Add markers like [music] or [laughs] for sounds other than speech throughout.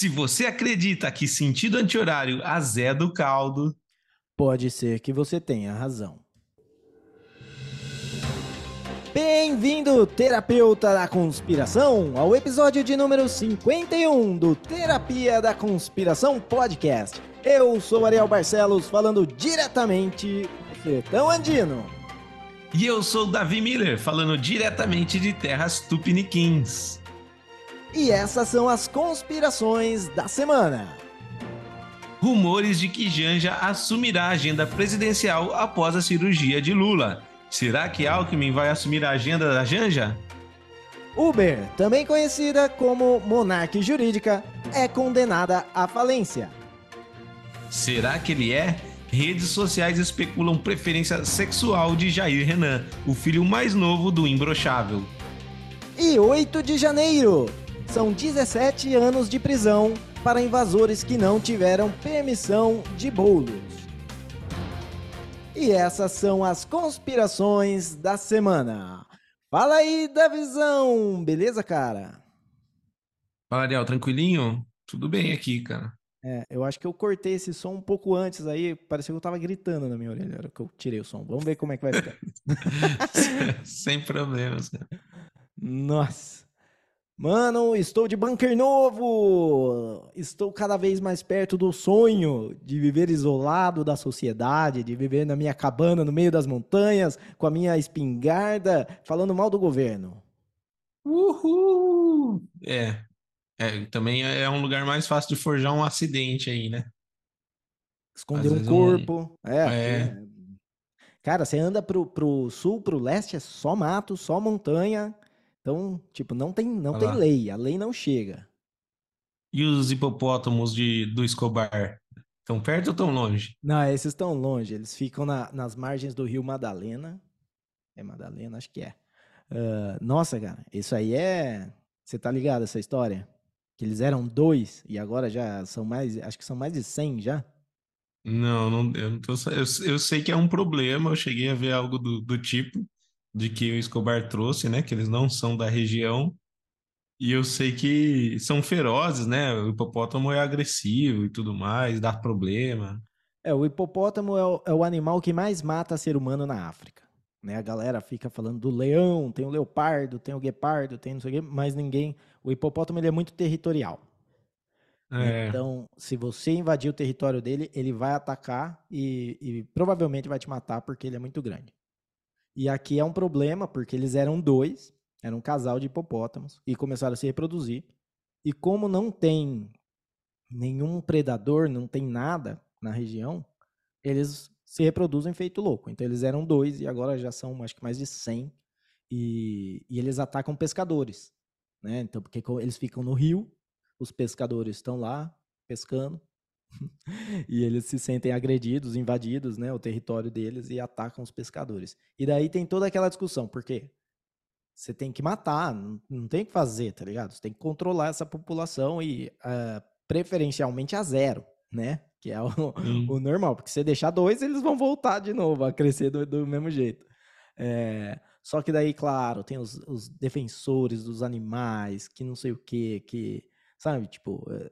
Se você acredita que sentido anti-horário azeda o caldo, Pode ser que você tenha razão. Bem-vindo, terapeuta da conspiração, ao episódio de número 51 do Terapia da Conspiração Podcast. Eu sou Ariel Barcelos, falando diretamente do Sertão Andino. e eu sou o Davi Miller, falando diretamente de terras tupiniquins. E essas são as conspirações da semana. Rumores de que Janja assumirá a agenda presidencial após a cirurgia de Lula. Será que Alckmin vai assumir a agenda da Janja? Uber, também conhecida como Monarque Jurídica, é condenada à falência. Será que ele é? Redes sociais especulam preferência sexual de Jair Renan, o filho mais novo do imbrochável. E 8 de janeiro, são 17 anos de prisão para invasores que não tiveram permissão de bolos. E essas são as conspirações da semana. Fala aí da visão, beleza, cara? Fala, Ariel, tranquilinho? Tudo bem aqui, cara. É, eu acho que eu cortei esse som um pouco antes aí, pareceu que eu tava gritando na minha orelha, hora que eu tirei o som. Vamos ver como é que vai ficar. [laughs] Sem problemas, cara. Nossa. Mano, estou de bunker novo! Estou cada vez mais perto do sonho de viver isolado da sociedade, de viver na minha cabana no meio das montanhas, com a minha espingarda, falando mal do governo. Uhul! É, é, também é um lugar mais fácil de forjar um acidente aí, né? Esconder Às um vezes um- corpo. É, É. Cara, você anda pro, pro sul, pro leste, é só mato, só montanha. Então, tipo, não tem, não tem lei. A lei não chega. E os hipopótamos de, do Escobar? Tão perto ou tão longe? Não, esses estão longe. Eles ficam na- nas margens do rio Madalena. É Madalena? Acho que é. Ah, nossa, cara, isso aí é. Você tá ligado essa história? Que eles eram dois e agora já são mais. Acho que são mais de 100 já. Não, não, eu não tô, eu, eu sei que é um problema, eu cheguei a ver algo do, do tipo, de que o Escobar trouxe, né? Que eles não são da região. E eu sei que são ferozes, né? O hipopótamo é agressivo e tudo mais, dá problema. É, o hipopótamo é o, é o animal que mais mata ser humano na África. Né? A galera fica falando do leão, tem o leopardo, tem o guepardo, tem não sei o quê, mas ninguém. O hipopótamo ele é muito territorial. É, Então, se você invadir o território dele, ele vai atacar e, e provavelmente vai te matar porque ele é muito grande. E aqui é um problema porque eles eram dois, era um casal de hipopótamos e começaram a se reproduzir. E como não tem nenhum predador, não tem nada na região, eles se reproduzem feito louco. Então eles eram dois e agora já são acho que mais de 100 e, e eles atacam pescadores, né? Então porque eles ficam no rio, os pescadores estão lá pescando [laughs] e eles se sentem agredidos, invadidos, né, o território deles e atacam os pescadores. E daí tem toda aquela discussão, por quê? Você tem que matar, não, não tem o que fazer, tá ligado? Você tem que controlar essa população e ah, preferencialmente a zero, né? Que é o, o normal, porque se você deixar dois, eles vão voltar de novo a crescer do, do mesmo jeito. É, só que daí, claro, tem os, os defensores dos animais, que não sei o que, que, sabe, tipo, é,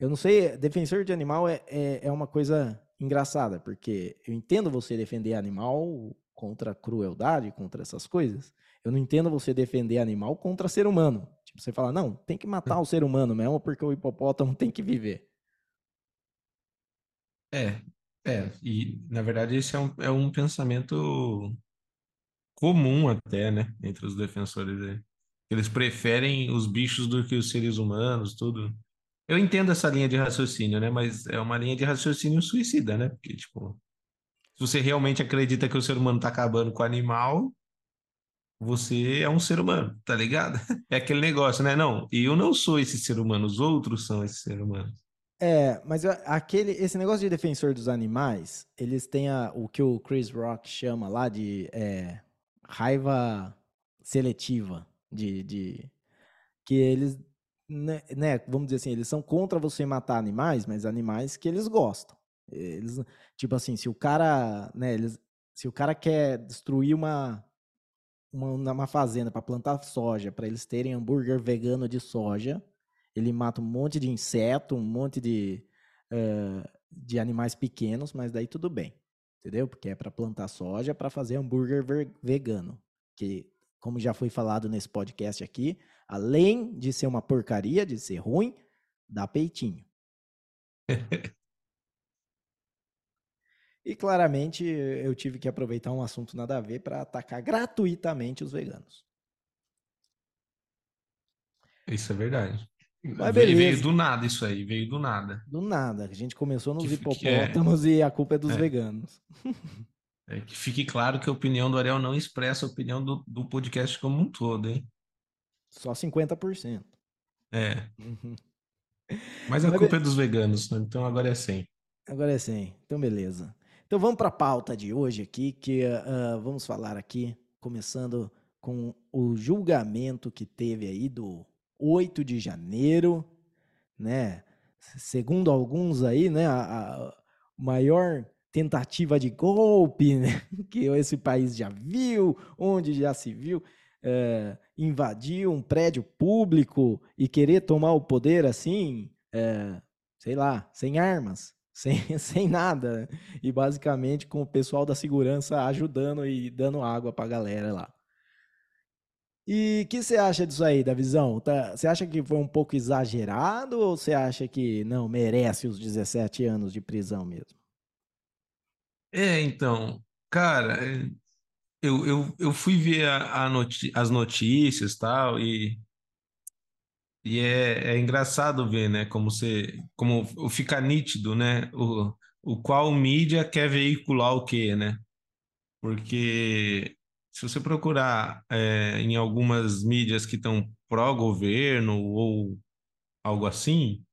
eu não sei, defensor de animal é, é, é uma coisa engraçada, porque eu entendo você defender animal contra crueldade, contra essas coisas. Eu não entendo você defender animal contra ser humano. Tipo, você fala, não, tem que matar o ser humano mesmo, porque o hipopótamo tem que viver. É, é, e na verdade esse é um, é um pensamento comum até, né, entre os defensores aí. Eles preferem os bichos do que os seres humanos, tudo. Eu entendo essa linha de raciocínio, né, mas é uma linha de raciocínio suicida, né, porque, tipo, se você realmente acredita que o ser humano tá acabando com o animal, você é um ser humano, tá ligado? [laughs] É aquele negócio, né, não, eu não sou esse ser humano, os outros são esse ser humano. É, mas aquele, esse negócio de defensor dos animais, eles têm a- o que o Chris Rock chama lá de é, raiva seletiva, de, de que eles, né, né, vamos dizer assim, eles são contra você matar animais, mas animais que eles gostam. Eles, tipo assim, se o cara, né, eles, se o cara quer destruir uma uma, uma fazenda para plantar soja, para eles terem hambúrguer vegano de soja, Ele mata um monte de inseto, um monte de, uh, de animais pequenos, mas daí tudo bem, entendeu? Porque é para plantar soja, para fazer hambúrguer vegano, que como já foi falado nesse podcast aqui, além de ser uma porcaria, de ser ruim, dá peitinho. e claramente eu tive que aproveitar um assunto nada a ver para atacar gratuitamente os veganos. Isso é verdade. Mas veio, veio, do nada isso aí, veio do nada. Do nada. A gente começou nos que, hipopótamos que é... e a culpa é dos é. veganos. É, que fique claro que a opinião do Ariel não expressa a opinião do, do podcast como um todo, hein? Só 50%. É. Uhum. Mas a Mas culpa be... é dos veganos, né? então agora é 100. Agora é 100. Então, beleza. Então vamos para a pauta de hoje aqui, que uh, vamos falar aqui, começando com o julgamento que teve aí do 8 de janeiro, né? Segundo alguns aí, né, a, a maior tentativa de golpe né, [laughs] que esse país já viu, onde já se viu, é, invadir um prédio público e querer tomar o poder assim, é, sei lá, sem armas, [laughs] sem, sem nada, e basicamente com o pessoal da segurança ajudando e dando água para a galera lá. E o que você acha disso aí, da visão? Tá, você acha que foi um pouco exagerado ou você acha que não merece os 17 anos de prisão mesmo? É, então, cara, é, eu, eu, eu fui ver a, a noti as notícias tal, e, e é, é engraçado ver, né, como você, como fica nítido, né, o, o qual mídia quer veicular o quê, né? Porque se você procurar é, em algumas mídias que estão pró-governo ou algo assim,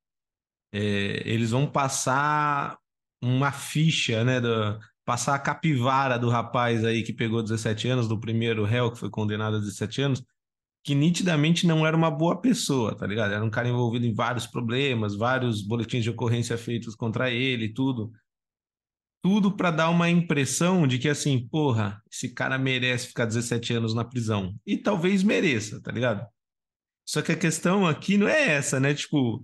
é, eles vão passar uma ficha, né, do, passar a capivara do rapaz aí que pegou 17 anos, do primeiro réu que foi condenado a 17 anos, que nitidamente não era uma boa pessoa, tá ligado? Era um cara envolvido em vários problemas, vários boletins de ocorrência feitos contra ele, tudo. Tudo para dar uma impressão de que assim, porra, esse cara merece ficar 17 anos na prisão. E talvez mereça, tá ligado? Só que a questão aqui não é essa, né? Tipo,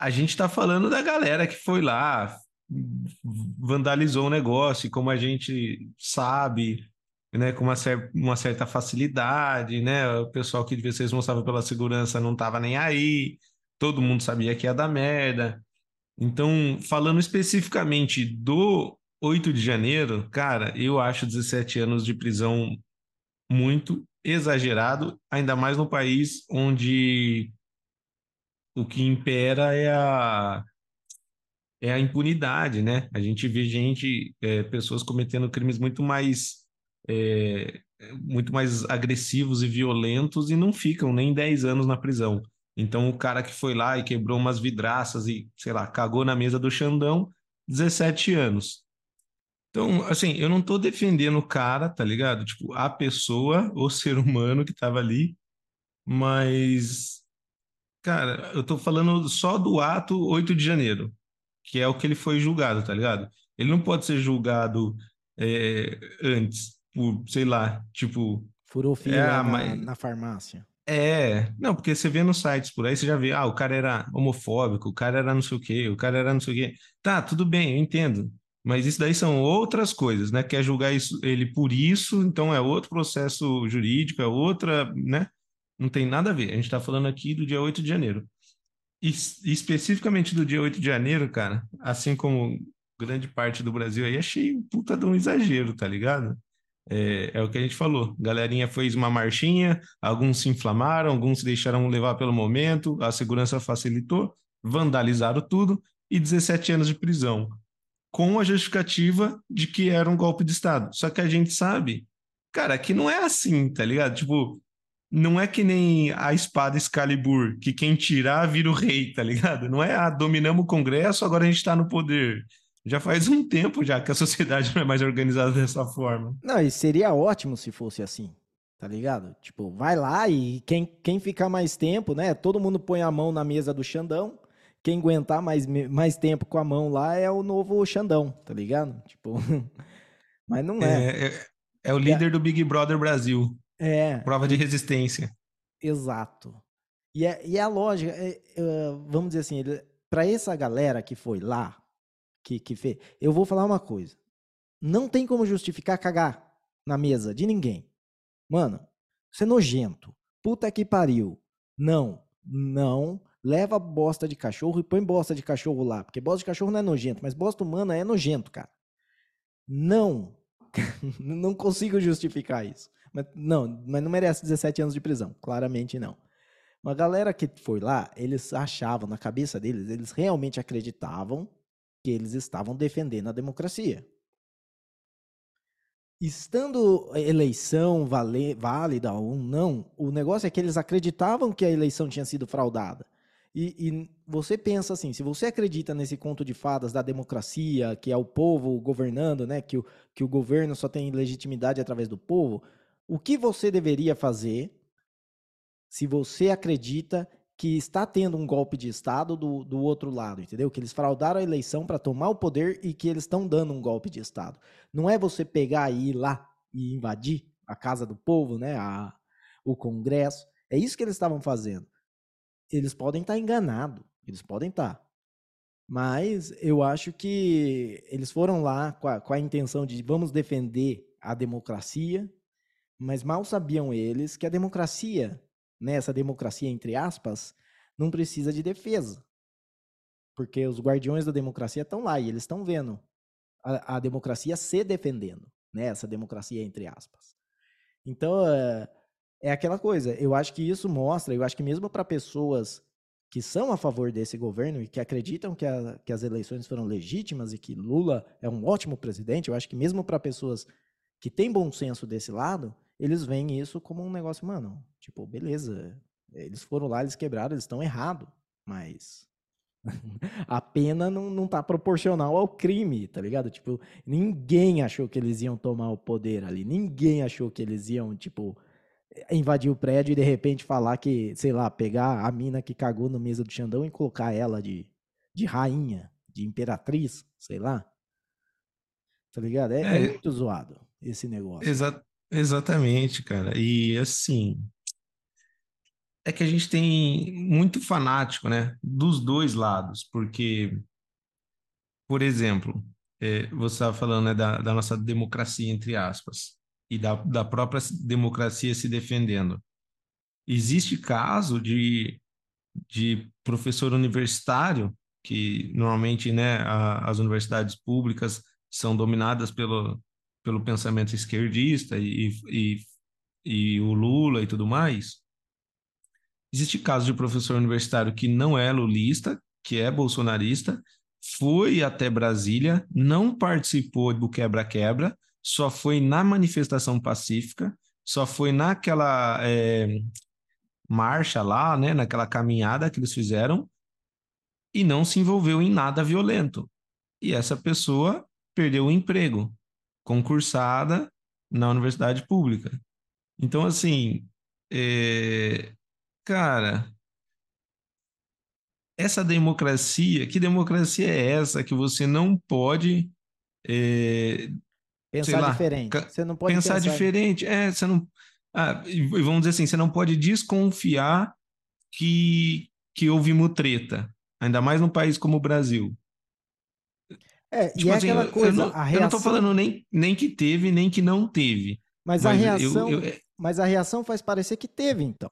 a gente tá falando da galera que foi lá, vandalizou o negócio, e como a gente sabe, né, com uma, cer uma certa facilidade, né, o pessoal que devia ser responsável pela segurança não estava nem aí, todo mundo sabia que ia dar merda. Então, falando especificamente do 8 de janeiro, cara, eu acho 17 anos de prisão muito exagerado, ainda mais no país onde o que impera é a é a impunidade, né? A gente vê gente, é, pessoas cometendo crimes muito mais, é, muito mais agressivos e violentos e não ficam nem 10 anos na prisão. Então, o cara que foi lá e quebrou umas vidraças e, sei lá, cagou na mesa do Xandão, 17 anos. Então, assim, eu não tô defendendo o cara, tá ligado? Tipo, a pessoa, o ser humano que tava ali, mas, cara, eu tô falando só do ato 8 de janeiro que é o que ele foi julgado, tá ligado? Ele não pode ser julgado é, antes, por, sei lá, tipo. Furou fila é, na, mas... na farmácia. É, não, porque você vê nos sites por aí, você já vê, ah, o cara era homofóbico, o cara era não sei o quê, o cara era não sei o quê. Tá, tudo bem, eu entendo. Mas isso daí são outras coisas, né? Quer julgar isso, ele por isso, então é outro processo jurídico, é outra, né? Não tem nada a ver. A gente está falando aqui do dia 8 de janeiro. E, especificamente do dia 8 de janeiro, cara, assim como grande parte do Brasil aí, achei um puta de um exagero, tá ligado? É, é, o que a gente falou. Galerinha fez uma marchinha, alguns se inflamaram, alguns se deixaram levar pelo momento, a segurança facilitou, vandalizaram tudo e 17 anos de prisão, com a justificativa de que era um golpe de Estado. Só que a gente sabe, cara, que não é assim, tá ligado? Tipo, não é que nem a espada Excalibur, que quem tirar vira o rei, tá ligado? Não é, ah, dominamos o Congresso, agora a gente tá no poder. Já faz um tempo já que a sociedade [laughs] não é mais organizada dessa forma. Não, e seria ótimo se fosse assim, tá ligado? Tipo, vai lá e quem, quem ficar mais tempo, né? Todo mundo põe a mão na mesa do Xandão. Quem aguentar mais, mais tempo com a mão lá é o novo Xandão, tá ligado? Tipo, [laughs] mas não é. É, é, é o líder do Big Brother Brasil. É. Prova de resistência. Exato. E é, e é a lógica, é, é, vamos dizer assim, para essa galera que foi lá, que, que fez, eu vou falar uma coisa. Não tem como justificar cagar na mesa de ninguém. Mano, você é nojento. Puta que pariu. Não, não. Leva bosta de cachorro e põe bosta de cachorro lá. Porque bosta de cachorro não é nojento, mas bosta humana é nojento, cara. Não. [laughs] não consigo justificar isso. Mas, não, mas não merece 17 anos de prisão. Claramente não. Uma galera que foi lá, eles achavam, na cabeça deles, eles realmente acreditavam que eles estavam defendendo a democracia. Estando a eleição válida ou não, o negócio é que eles acreditavam que a eleição tinha sido fraudada. E, e, você pensa assim, se você acredita nesse conto de fadas da democracia, que é o povo governando, né, que o, que o governo só tem legitimidade através do povo, o que você deveria fazer se você acredita que está tendo um golpe de Estado do, do outro lado, entendeu? Que eles fraudaram a eleição para tomar o poder e que eles estão dando um golpe de Estado. Não é você pegar e ir lá e invadir a casa do povo, né? A, o Congresso. É isso que eles estavam fazendo. Eles podem estar tá enganados, eles podem estar. Tá. Mas eu acho que eles foram lá com a, com a intenção de vamos defender a democracia, mas mal sabiam eles que a democracia né, essa democracia, entre aspas, não precisa de defesa. Porque os guardiões da democracia estão lá e eles estão vendo a, a, democracia se defendendo, né, essa democracia, entre aspas. Então, é, é aquela coisa, eu acho que isso mostra, eu acho que mesmo para pessoas que são a favor desse governo e que acreditam que, a, que as eleições foram legítimas e que Lula é um ótimo presidente, eu acho que mesmo para pessoas que têm bom senso desse lado, eles veem isso como um negócio, mano, tipo, beleza, eles foram lá, eles quebraram, eles estão errados, mas [laughs] a pena não, não tá proporcional ao crime, tá ligado? Tipo, ninguém achou que eles iam tomar o poder ali, ninguém achou que eles iam, tipo, invadir o prédio e de repente falar que, sei lá, pegar a mina que cagou na mesa do Xandão e colocar ela de, de rainha, de imperatriz, sei lá. Tá ligado? É, é, é muito zoado esse negócio. Exato. Exatamente, cara. E assim, é que a gente tem muito fanático, né? Dos dois lados, porque, por exemplo, é, você estava falando né, da, da, nossa democracia, entre aspas, e da, da própria democracia se defendendo. Existe caso de, de professor universitário, que normalmente né, a, as universidades públicas são dominadas pelo, pelo pensamento esquerdista e, e, e o Lula e tudo mais. Existe caso de professor universitário que não é lulista, que é bolsonarista, foi até Brasília, não participou do quebra-quebra, só foi na manifestação pacífica, só foi naquela é, marcha lá, né, naquela caminhada que eles fizeram, e não se envolveu em nada violento. E essa pessoa perdeu o emprego concursada na universidade pública. Então, assim, é... cara, essa democracia, que democracia é essa que você não pode é... pensar lá, diferente? Você não pode pensar, pensar diferente. É, você não. Ah, e vamos dizer assim, você não pode desconfiar que que houve mutreta, ainda mais num país como o Brasil. É, tipo e é assim, aquela coisa, eu não, a reação... Eu não tô falando nem, nem que teve, nem que não teve. Mas, mas a reação, eu, eu, é mas a reação faz parecer que teve, então.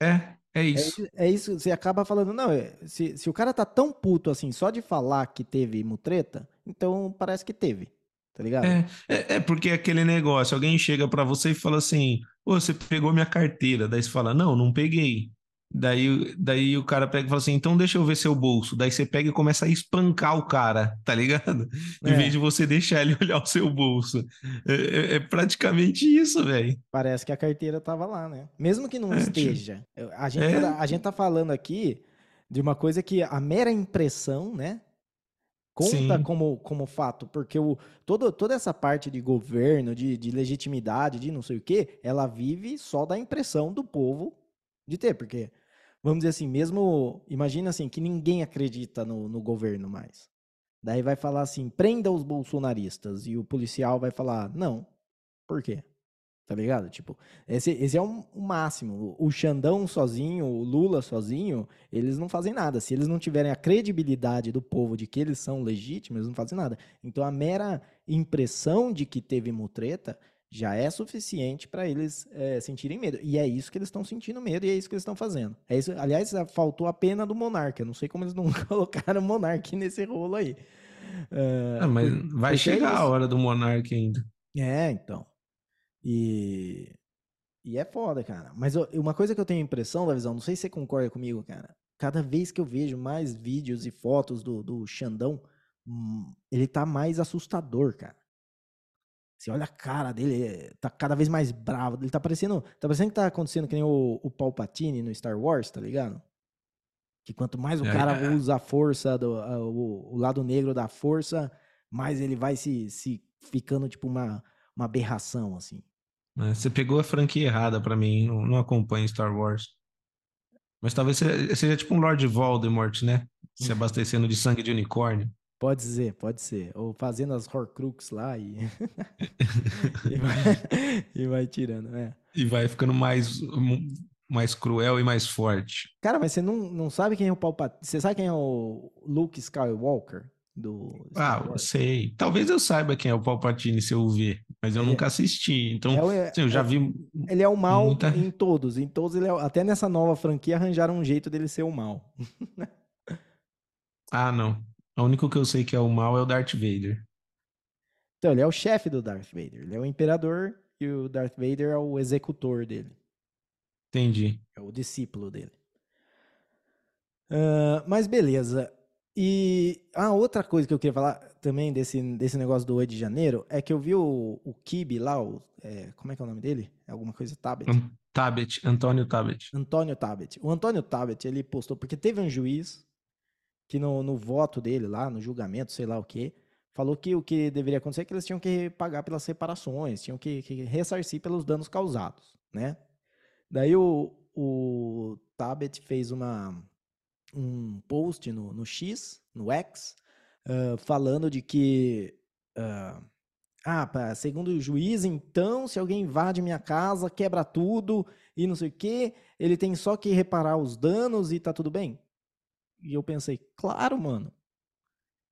É, é isso. É, é, isso, você acaba falando, não, é, se, se o cara tá tão puto assim, só de falar que teve mutreta, então parece que teve, tá ligado? É, é, é porque aquele negócio, alguém chega para você e fala assim, Ô, você pegou minha carteira, daí você fala, não, não peguei. Daí, daí o cara pega e fala assim: então deixa eu ver seu bolso. Daí você pega e começa a espancar o cara, tá ligado? Em é. vez de você deixar ele [laughs] olhar o seu bolso. É, é, é praticamente isso, velho. Parece que a carteira tava lá, né? Mesmo que não é, esteja. A gente, é. Tá, a gente tá falando aqui de uma coisa que a mera impressão, né? Conta como, como fato, porque o, todo, toda essa parte de governo, de, de legitimidade, de não sei o quê, ela vive só da impressão do povo de ter, porque, vamos dizer assim, mesmo, imagina assim, que ninguém acredita no, no governo mais. Daí vai falar assim, prenda os bolsonaristas, e o policial vai falar, não. Por quê? Tá ligado? Tipo, esse, esse é o, o máximo. O Xandão sozinho, o Lula sozinho, eles não fazem nada. Se eles não tiverem a credibilidade do povo de que eles são legítimos, eles não fazem nada. Então a mera impressão de que teve mutreta já é suficiente para eles é, sentirem medo. E é isso que eles estão sentindo medo e é isso que eles estão fazendo. É isso, aliás, faltou a pena do monarca. Eu não sei como eles não [laughs] colocaram o monarca nesse rolo aí. Uh, ah, mas vai chegar a hora do monarca ainda. É, então. E, e é foda, cara. Mas eu, uma coisa que eu tenho a impressão, da visão, não sei se você concorda comigo, cara. Cada vez que eu vejo mais vídeos e fotos do, do Xandão, hum, ele tá mais assustador, cara. Você olha a cara dele, é, tá cada vez mais bravo. Ele tá parecendo. Tá parecendo que tá acontecendo que nem o, o Palpatine no Star Wars, tá ligado? Que quanto mais o é, cara é. usa a força, do, a, o, o, lado negro da força, mais ele vai se, se ficando tipo uma, uma aberração, assim. É, você pegou a franquia errada para mim, não, não acompanho Star Wars. Mas talvez seja, seja tipo um Lord Voldemort, né? Se abastecendo de sangue de unicórnio. Pode ser, pode ser. Ou fazendo as Horcrux lá e... [laughs] [laughs] e, vai... e, vai, tirando, é. E vai ficando mais, mais cruel e mais forte. Cara, mas você não, não sabe quem é o Palpatine? Você sabe quem é o Luke Skywalker? do Ah, eu sei. Talvez eu saiba quem é o Palpatine se eu ver, mas eu ele nunca assisti. Então, é, assim, eu já é, vi. Ele é o mal muita... em todos. Em todos ele é, até nessa nova franquia arranjaram um jeito dele ser o mal. [laughs] ah, não. O único que eu sei que é o mal é o Darth Vader. Então, ele é o chefe do Darth Vader. Ele é o imperador e o Darth Vader é o executor dele. Entendi. É o discípulo dele. Uh, mas beleza. E a outra coisa que eu queria falar também desse, desse negócio do 8 de janeiro é que eu vi o, o Kibe lá, o, é, como é que é o nome dele? É alguma coisa Tabet? Um, Tabet, Antônio Tabet. Antônio Tabet. O Antônio Tabet, ele postou, porque teve um juiz que no, no voto dele lá, no julgamento, sei lá o quê, falou que o que deveria acontecer é que eles tinham que pagar pelas separações, tinham que, que ressarcir pelos danos causados, né? Daí o, o Tabet fez uma um post no, no X, no X, uh, falando de que. Uh, ah, segundo o juiz, então, se alguém invade minha casa, quebra tudo e não sei o quê, ele tem só que reparar os danos e tá tudo bem? E eu pensei, claro, mano.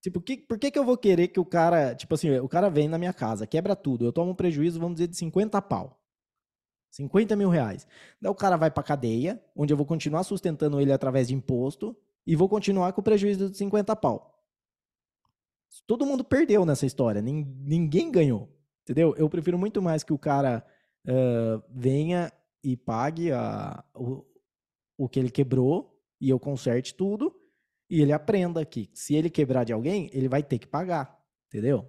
Tipo, que, por que, que eu vou querer que o cara. Tipo assim, o cara vem na minha casa, quebra tudo, eu tomo um prejuízo, vamos dizer, de 50 pau. 50 mil reais. Daí o cara vai pra cadeia, onde eu vou continuar sustentando ele através de imposto e vou continuar com o prejuízo de 50 pau. Todo mundo perdeu nessa história, ninguém ganhou, entendeu? Eu prefiro muito mais que o cara uh, venha e pague a, o, o que ele quebrou e eu conserte tudo e ele aprenda que se ele quebrar de alguém, ele vai ter que pagar, entendeu?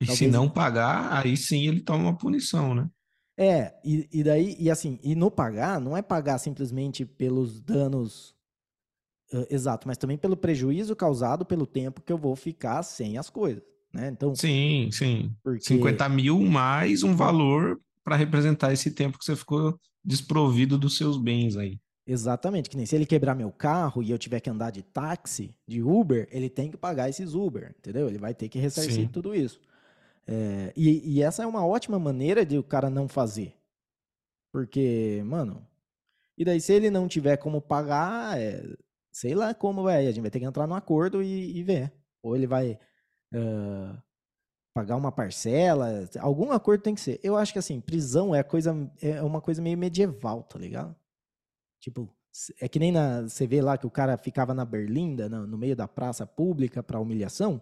E Talvez... se não pagar, aí sim ele toma uma punição, né? É, e, e daí, e assim, e no pagar, não é pagar simplesmente pelos danos uh, exato, mas também pelo prejuízo causado pelo tempo que eu vou ficar sem as coisas, né? Então, sim, sim. Porque... 50 mil mais um valor para representar esse tempo que você ficou desprovido dos seus bens aí. Exatamente, que nem se ele quebrar meu carro e eu tiver que andar de táxi, de Uber, ele tem que pagar esses Uber, entendeu? Ele vai ter que ressarcir Sim. tudo isso. É, e, e, essa é uma ótima maneira de o cara não fazer. Porque, mano. E daí, se ele não tiver como pagar, é, sei lá como vai. A gente vai ter que entrar no acordo e, e ver. Ou ele vai uh, pagar uma parcela. Algum acordo tem que ser. Eu acho que assim, prisão é coisa é uma coisa meio medieval, tá ligado? Tipo, é que nem na, você vê lá que o cara ficava na berlinda, no, no meio da praça pública para humilhação.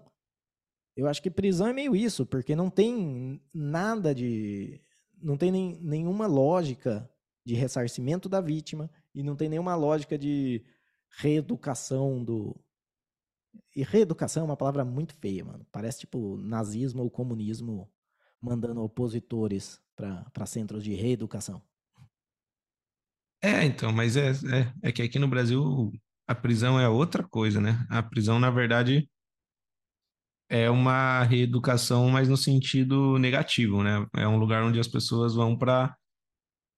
Eu acho que prisão é meio isso, porque não tem nada de. Não tem nem, nenhuma lógica de ressarcimento da vítima e não tem nenhuma lógica de reeducação do. E reeducação é uma palavra muito feia, mano. Parece tipo nazismo ou comunismo mandando opositores para centros de reeducação. É, então, mas é, é, é que aqui no Brasil a prisão é outra coisa, né? A prisão, na verdade, é uma reeducação, mas no sentido negativo, né? É um lugar onde as pessoas vão para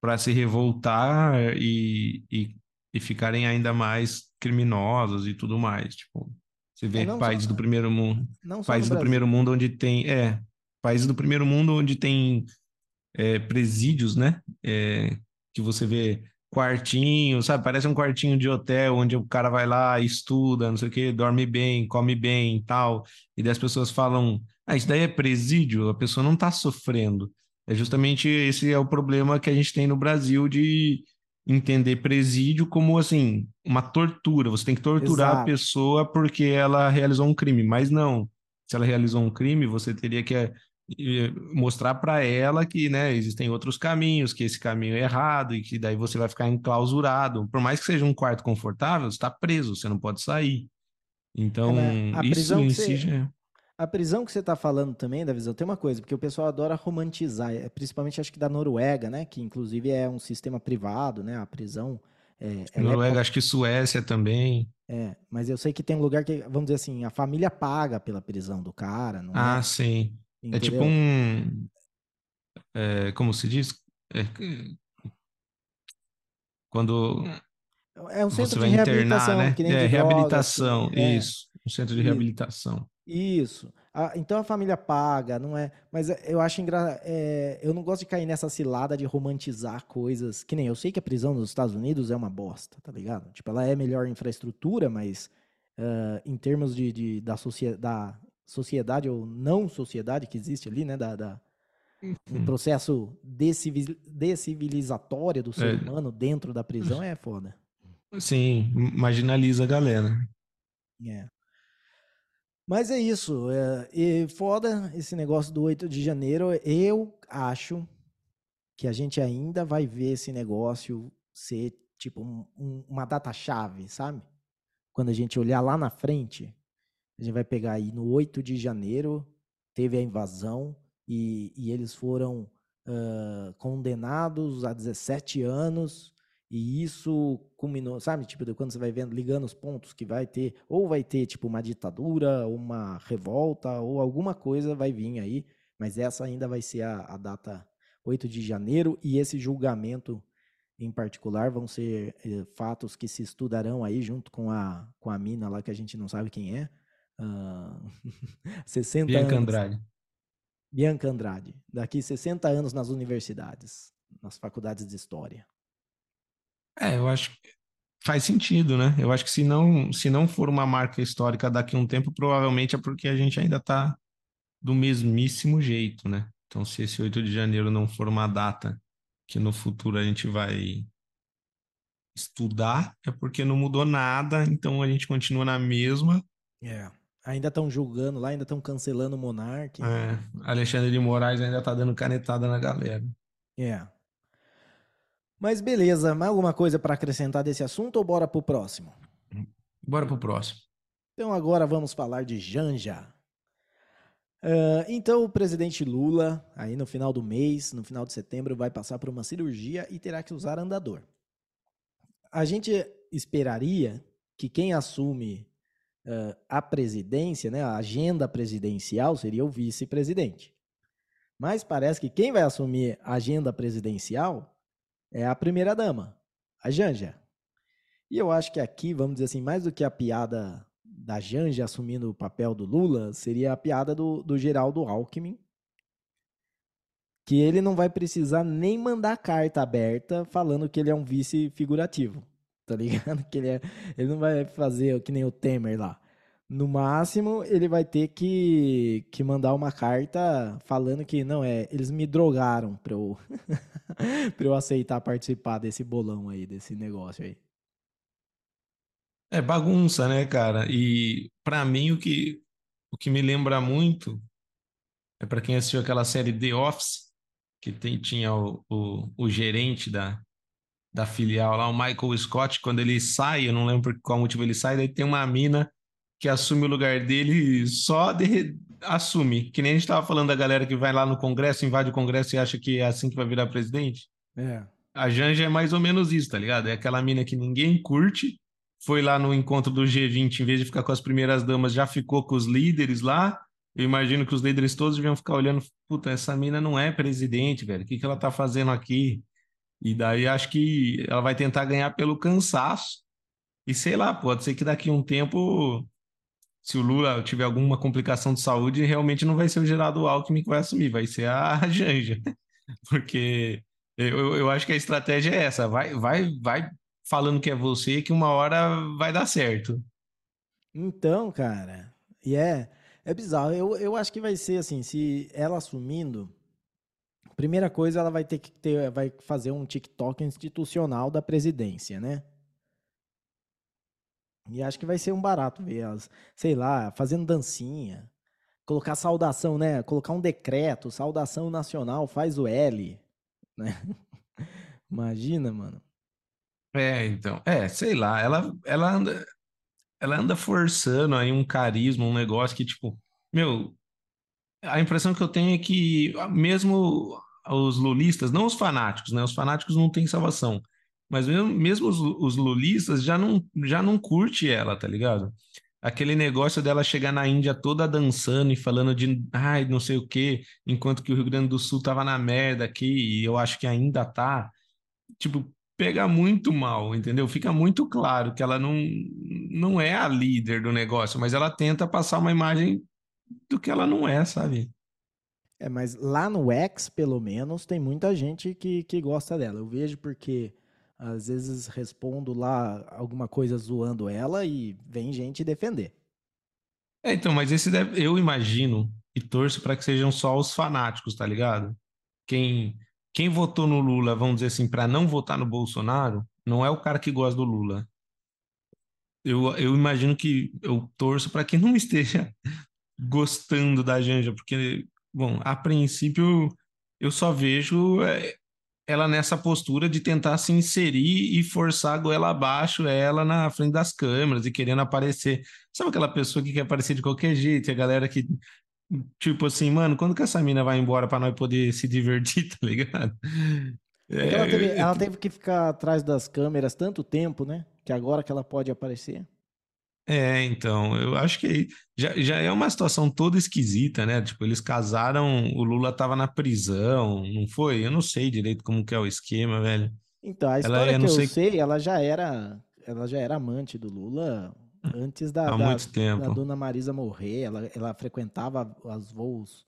para se revoltar e, e, e, ficarem ainda mais criminosos e tudo mais. Tipo, você vê é, países só, do primeiro mundo, países do primeiro mundo onde tem, é, países do primeiro mundo onde tem é, presídios, né? É, que você vê quartinho, sabe? Parece um quartinho de hotel onde o cara vai lá, estuda, não sei o quê, dorme bem, come bem e tal. E daí as pessoas falam, ah, isso daí é presídio, a pessoa não está sofrendo. É justamente esse é o problema que a gente tem no Brasil de entender presídio como assim uma tortura. Você tem que torturar Exato. a pessoa porque ela realizou um crime, mas não. Se ela realizou um crime, você teria que mostrar para ela que, né, existem outros caminhos, que esse caminho é errado e que daí você vai ficar enclausurado. Por mais que seja um quarto confortável, você está preso, você não pode sair. Então, é, isso em si já... A prisão que você está falando também, da visão, tem uma coisa, porque o pessoal adora romantizar, é, principalmente acho que da Noruega, né? Que inclusive é um sistema privado, né? A prisão. É, Noruega, é... acho que Suécia também. É, mas eu sei que tem um lugar que, vamos dizer assim, a família paga pela prisão do cara, não Ah, é? sim. Entendeu? É tipo um. É, como se diz? É, quando. É um centro de reabilitação, internar, né? que nem é, reabilitação, drogas, assim, isso. Um centro de reabilitação. Isso. Ah, então a família paga, não é? Mas é, eu acho engra... É, eu não gosto de cair nessa cilada de romantizar coisas. Que nem eu sei que a prisão nos Estados Unidos é uma bosta, tá ligado? Tipo, ela é melhor infraestrutura, mas uh, em termos de, de da, da sociedade ou não sociedade que existe ali, né? Da, da um uhum. processo decivil... decivilizatório do ser é. humano dentro da prisão é foda. Sim, marginaliza a galera. É. Mas é isso. É, e foda esse negócio do 8 de janeiro. Eu acho que a gente ainda vai ver esse negócio ser tipo um, um, uma data-chave, sabe? Quando a gente olhar lá na frente, a gente vai pegar aí no 8 de janeiro, teve a invasão e, e eles foram uh, condenados a 17 anos e isso culminou, sabe? Tipo, quando você vai vendo, ligando os pontos que vai ter, ou vai ter, tipo, uma ditadura, uma revolta, ou alguma coisa vai vir aí, mas essa ainda vai ser a, a data 8 de janeiro, e esse julgamento em particular vão ser é, fatos que se estudarão aí junto com a, com a mina lá que a gente não sabe quem é. [laughs] Uh, 60 Bianca anos. Andrade. Bianca Andrade. Daqui 60 anos nas universidades, nas faculdades de história. É, eu acho que faz sentido, né? Eu acho que se não, se não for uma marca histórica daqui a um tempo, provavelmente é porque a gente ainda está do mesmíssimo jeito, né? Então, se esse 8 de janeiro não for uma data que no futuro a gente vai estudar, é porque não mudou nada, então a gente continua na mesma. É. Ainda estão julgando lá, ainda estão cancelando o Monark. É. Alexandre de Moraes ainda está dando canetada na galera. É. Mas beleza, mais alguma coisa para acrescentar desse assunto ou bora pro próximo? Bora pro próximo. Então agora vamos falar de Janja. Uh, então o presidente Lula, aí no final do mês, no final de setembro, vai passar por uma cirurgia e terá que usar andador. A gente esperaria que quem assume a presidência, né, a agenda presidencial, seria o vice-presidente. Mas parece que quem vai assumir a agenda presidencial é a primeira dama, a Janja. E eu acho que aqui, vamos dizer assim, mais do que a piada da Janja assumindo o papel do Lula, seria a piada do, do Geraldo Alckmin, que ele não vai precisar nem mandar carta aberta falando que ele é um vice figurativo, tá ligado? [laughs] Que ele, é, ele não vai fazer que nem o Temer lá. No máximo, ele vai ter que, que mandar uma carta falando que não é, eles me drogaram para eu [laughs] para eu aceitar participar desse bolão aí, desse negócio aí. É bagunça, né, cara? E para mim o que o que me lembra muito é para quem assistiu aquela série The Office, que tem, tinha o, o, o gerente da, da filial lá, o Michael Scott, quando ele sai, eu não lembro por qual motivo ele sai, daí tem uma mina que assume o lugar dele só de, assume. Que nem a gente estava falando da galera que vai lá no Congresso, invade o Congresso e acha que é assim que vai virar presidente. É. A Janja é mais ou menos isso, tá ligado? É aquela mina que ninguém curte, foi lá no encontro do G20, em vez de ficar com as primeiras damas, já ficou com os líderes lá. Eu imagino que os líderes todos deviam ficar olhando, puta, essa mina não é presidente, velho. O que, que ela tá fazendo aqui? E daí acho que ela vai tentar ganhar pelo cansaço. E sei lá, pode ser que daqui a um tempo se o Lula tiver alguma complicação de saúde, realmente não vai ser o Geraldo Alckmin que vai assumir, vai ser a [laughs] Janja. Porque eu, eu acho que a estratégia é essa, vai, vai, vai falando que é você que uma hora vai dar certo. Então, cara, e é, é bizarro. Eu, eu acho que vai ser assim, se ela assumindo, primeira coisa, ela vai ter que ter, vai fazer um TikTok institucional da presidência, né? E acho que vai ser um barato ver elas, sei lá, fazendo dancinha, colocar saudação, né? Colocar um decreto, saudação nacional, faz o L, né? [laughs] Imagina, mano. É, então, é, sei lá, ela, ela anda, ela anda forçando aí um carisma, um negócio que, tipo, meu, a impressão que eu tenho é que mesmo os lulistas, não os fanáticos, né? Os fanáticos não têm salvação, mas mesmo, mesmo os, os lulistas já não, já não curte ela, tá ligado? Aquele negócio dela chegar na Índia toda dançando e falando de, ai, não sei o quê, enquanto que o Rio Grande do Sul tava na merda aqui, e eu acho que ainda tá. Tipo, pega muito mal, entendeu? Fica muito claro que ela não, não é a líder do negócio, mas ela tenta passar uma imagem do que ela não é, sabe? É, mas lá no X, pelo menos, tem muita gente que, que gosta dela. Eu vejo porque às vezes respondo lá alguma coisa zoando ela e vem gente defender. É, então, mas esse deve, eu imagino e torço para que sejam só os fanáticos, tá ligado? Quem quem votou no Lula, vamos dizer assim, para não votar no Bolsonaro, não é o cara que gosta do Lula. Eu, eu imagino que eu torço para que não [laughs] esteja gostando da Janja, porque, bom, a princípio eu só vejo é, ela nessa postura de tentar se inserir e forçar a goela abaixo ela na frente das câmeras e querendo aparecer. Sabe aquela pessoa que quer aparecer de qualquer jeito, a galera que, tipo assim, mano, quando que essa mina vai embora para nós poder [laughs] se divertir, tá ligado? É ela teve, É, ela teve que ficar atrás das câmeras tanto tempo, né? Que agora que ela pode aparecer. É, então, eu acho que já, já é uma situação toda esquisita, né? Tipo, eles casaram, o Lula tava na prisão, não foi? Eu não sei direito como que é o esquema, velho. Então, a Ela, história eu que não eu sei, sei, ela já era, ela já era amante do Lula antes da, há da, muito da tempo. dona Marisa morrer. Ela, ela frequentava os voos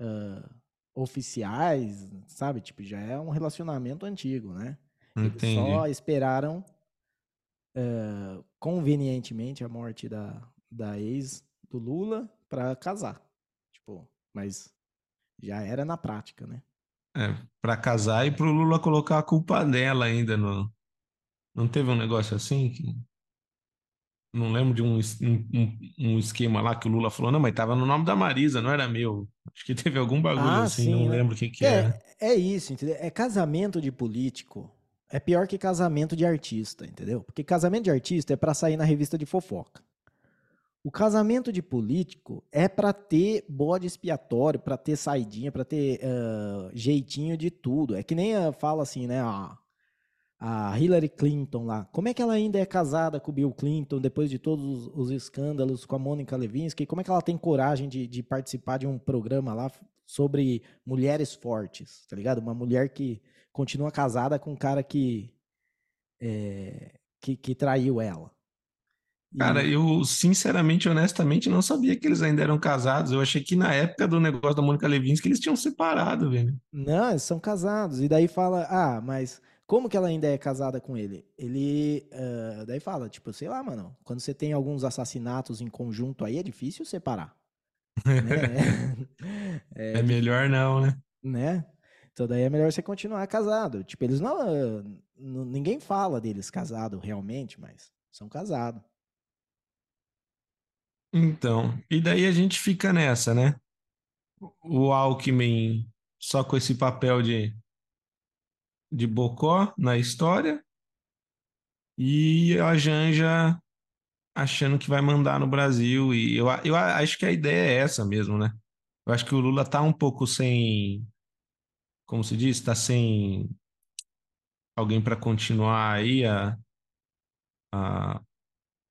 ah, oficiais, sabe? Tipo, já é um relacionamento antigo, né? Eles Entendi. só esperaram ah, convenientemente a morte da, da ex do Lula para casar. Tipo, mas já era na prática, né? É, para casar e pro Lula colocar a culpa dela ainda no. Não teve um negócio assim? Que... Não lembro de um, um, um esquema lá que o Lula falou, não, mas tava no nome da Marisa, não era meu. Acho que teve algum bagulho Ah, assim, sim, não né? lembro o que que era. É, é isso, entendeu? É casamento de político. É pior que casamento de artista, entendeu? Porque casamento de artista é pra sair na revista de fofoca. O casamento de político é pra ter bode expiatório, pra ter saidinha, pra ter ah, jeitinho de tudo. É que nem ah, fala assim, né? A, a Hillary Clinton lá. Como é que ela ainda é casada com o Bill Clinton depois de todos os, os escândalos com a Mônica Lewinsky? Como é que ela tem coragem de, de participar de um programa lá sobre mulheres fortes, tá ligado? Uma mulher que continua casada com um cara que, é, que, que traiu ela. Cara, E eu sinceramente, honestamente, não sabia que eles ainda eram casados. Eu achei que na época do negócio da Mônica Lewinsky eles tinham separado, velho. não, eles são casados. E daí fala, ah, mas como que ela ainda é casada com ele? Ele, ah, daí fala, tipo, sei lá, mano, quando você tem alguns assassinatos em conjunto aí, é difícil separar. [laughs] né? [laughs] É É, melhor não, né? né? Então daí é melhor você continuar casado. Tipo, eles não, ah, ninguém fala deles casado realmente, mas são casados. Então, e daí a gente fica nessa, né? O Alckmin só com esse papel de, de bocó na história e a Janja achando que vai mandar no Brasil. E eu, eu acho que a ideia é essa mesmo, né? Eu acho que o Lula tá um pouco sem, como se diz, tá sem alguém para continuar aí a, a,